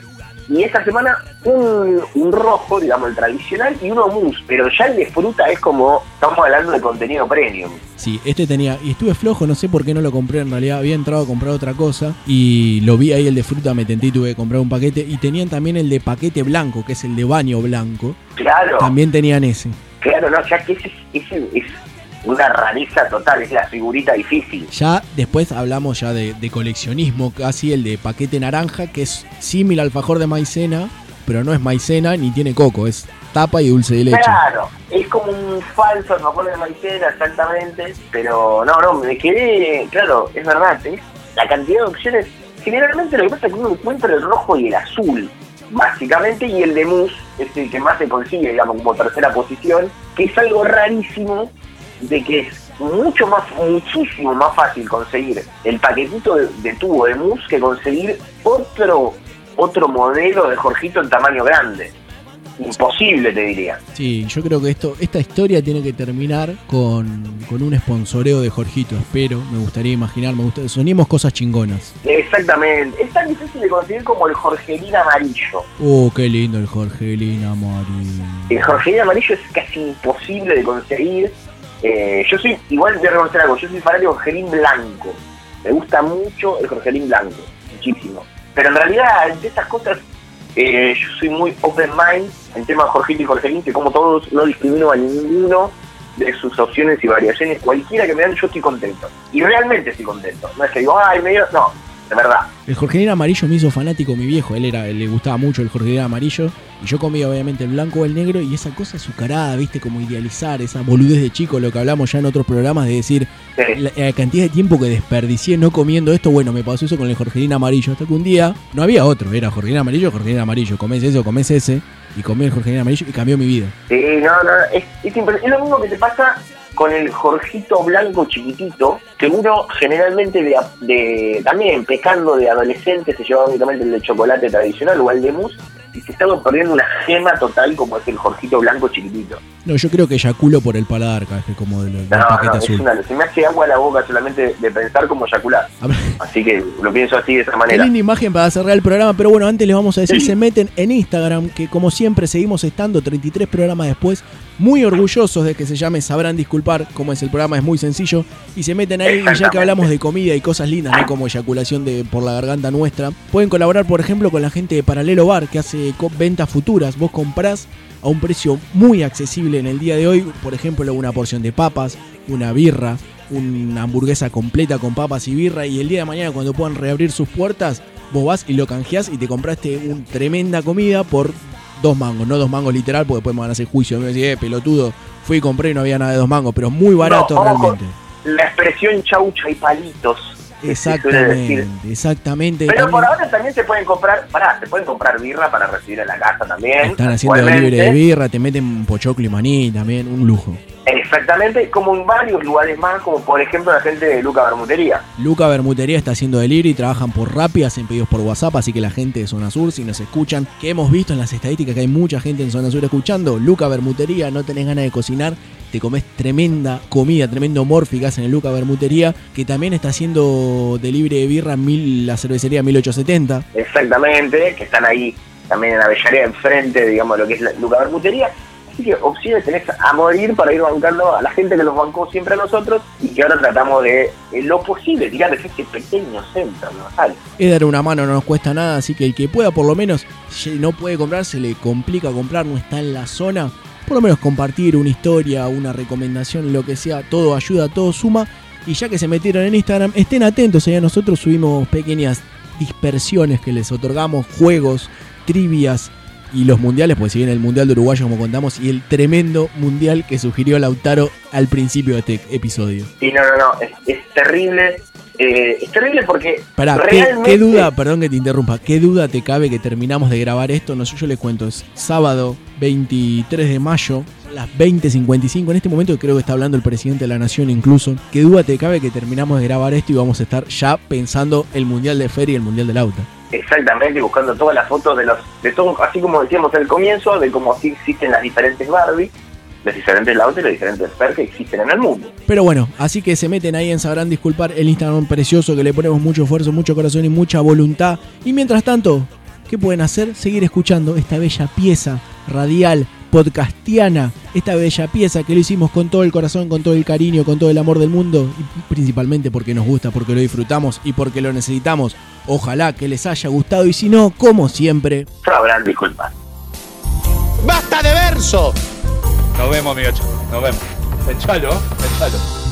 y esta semana un, un rojo, digamos, el tradicional, y uno mousse, pero ya el de fruta es como, estamos hablando de contenido premium. Sí, este tenía, y estuve flojo, no sé por qué no lo compré en realidad, había entrado a comprar otra cosa y lo vi ahí el de fruta, me tenté y tuve que comprar un paquete. Y tenían también el de paquete blanco, que es el de baño blanco. Claro, También tenían ese. claro, no, ya que ese, es- ese es una rareza total, es la figurita difícil. Ya después hablamos ya de, de coleccionismo, casi el de paquete naranja, que es símil al alfajor de maicena, pero no es maicena ni tiene coco, es tapa y dulce de leche. Claro, es como un falso alfajor de maicena, exactamente. Pero no, no, me quedé. Claro, es verdad, ¿eh? la cantidad de opciones. Generalmente lo que pasa es que uno encuentra el rojo y el azul, básicamente, y el de mousse es el que más se consigue, digamos, como tercera posición, que es algo rarísimo de que es mucho más, muchísimo más fácil conseguir el paquetito de, de tubo de mousse que conseguir otro, otro modelo de Jorgito en tamaño grande. Imposible, te diría. Sí, yo creo que esto, esta historia tiene que terminar con, con un sponsoreo de Jorgito, espero, me gustaría imaginar, me soñemos cosas chingonas. Exactamente. Es tan difícil de conseguir como el Jorgelín amarillo. Oh, qué lindo el Jorgelín amarillo. El Jorgelín amarillo es casi imposible de conseguir. Eh, yo soy, igual voy a reconocer algo, yo soy fanático del Jorgelín blanco. Me gusta mucho el Jorgelín blanco, muchísimo. Pero en realidad, de estas cosas, eh, yo soy muy open mind en tema de Jorgito y Jorgelín, que como todos no discrimino a ninguno de sus opciones y variaciones. Cualquiera que me dan, yo estoy contento. Y realmente estoy contento. No es que digo, ay, me dio... No, de verdad. El Jorgelín amarillo me hizo fanático mi viejo. Él era, le gustaba mucho el Jorgelín amarillo. Y yo comía obviamente el blanco o el negro. Y esa cosa azucarada, viste, como idealizar, esa boludez de chico, lo que hablamos ya en otros programas, de decir la, la cantidad de tiempo que desperdicié no comiendo esto. Bueno, me pasó eso con el Jorgelín amarillo. Hasta que un día no había otro. Era Jorgelín amarillo, Jorgelín amarillo. Comés eso, comés ese. Y comí el Jorgelín amarillo y cambió mi vida. Sí, no, no, es, es, es lo mismo que te pasa con el Jorgito blanco chiquitito, que uno generalmente de, de- también pecando de adolescente se lleva únicamente el de chocolate tradicional o el de mousse y se está perdiendo una gema total como es el Jorgito blanco chiquitito. No, yo creo que eyaculo por el paladar, que como del, del No, paquete no, es azul. una, se me hace agua a la boca solamente de pensar como eyacular. Así que lo pienso así de esa Qué manera. linda imagen para cerrar el programa, pero bueno, antes les vamos a decir, se meten en Instagram, que como siempre seguimos estando 33 programas después, muy orgullosos de que se llame Sabrán Disculpar, como es el programa, es muy sencillo, y se meten ahí, y ya que hablamos de comida y cosas lindas, ¿no? como eyaculación de, por la garganta nuestra, pueden colaborar, por ejemplo, con la gente de Paralelo Bar, que hace ventas futuras, vos comprás a un precio muy accesible en el día de hoy, por ejemplo, una porción de papas, una birra, una hamburguesa completa con papas y birra y el día de mañana cuando puedan reabrir sus puertas, vos vas y lo canjeás y te compraste una tremenda comida por dos mangos, no dos mangos literal porque después me van a hacer juicio, me decir, eh, pelotudo, fui y compré y no había nada de dos mangos, pero muy barato No, realmente. La expresión chaucha y palitos. Exactamente, exactamente. Pero También por ahora también se pueden comprar, pará, se pueden comprar birra para recibir en la casa también. están haciendo libre de birra, te meten pochoclo y maní también, un lujo. Exactamente, como en varios lugares más, como por ejemplo la gente de Luca Bermutería. Luca Bermutería está haciendo delivery, trabajan por Rappi, hacen pedidos por WhatsApp, así que la gente de Zona Sur, si nos escuchan, que hemos visto en las estadísticas que hay mucha gente en Zona Sur escuchando, Luca Bermutería, no tenés ganas de cocinar, te comes tremenda comida, tremendo morfi en Luca Bermutería, que también está haciendo delivery de birra mil, la cervecería 1870. Exactamente, que están ahí también en Avellaneda, enfrente, digamos, lo que es la Luca Bermutería. Así que opciones tenés a morir para ir bancando a la gente que los bancó siempre a nosotros y que ahora tratamos de, en lo posible, tirarles este pequeño centro, ¿no? Es dar una mano, no nos cuesta nada, así que el que pueda por lo menos, si no puede comprar, se le complica comprar, no está en la zona, por lo menos compartir una historia, una recomendación, lo que sea, todo ayuda, todo suma. Y ya que se metieron en Instagram, estén atentos, allá nosotros subimos pequeñas dispersiones que les otorgamos, juegos, trivias y los mundiales, pues si viene el Mundial de Uruguayo como contamos, y el tremendo mundial que sugirió Lautaro al principio de este episodio. Y no, no, no, es, es terrible. eh, es terrible porque Pará, ¿qué, qué duda, perdón que te interrumpa, qué duda te cabe que terminamos de grabar esto? No sé, yo les cuento, es sábado 23 de mayo, las 20.55, en este momento creo que está hablando el presidente de la nación incluso. ¿Qué duda te cabe que terminamos de grabar esto y vamos a estar ya pensando el Mundial de Feria y el Mundial del Auto? Exactamente, buscando todas las fotos de los, de todo, así como decíamos al comienzo, de cómo así existen las diferentes Barbie, los diferentes Lauta y los diferentes Fer que existen en el mundo. Pero bueno, así que se meten ahí en Sabrán Disculpar el Instagram precioso que le ponemos mucho esfuerzo, mucho corazón y mucha voluntad. Y mientras tanto, ¿qué pueden hacer? Seguir escuchando esta bella pieza radial, podcastiana, esta bella pieza que lo hicimos con todo el corazón, con todo el cariño, con todo el amor del mundo y principalmente porque nos gusta, porque lo disfrutamos y porque lo necesitamos. Ojalá que les haya gustado y si no, como siempre, Sabrán disculpar. ¡Basta de verso! Nos vemos, mi ocho. Nos vemos. Echalo, echalo.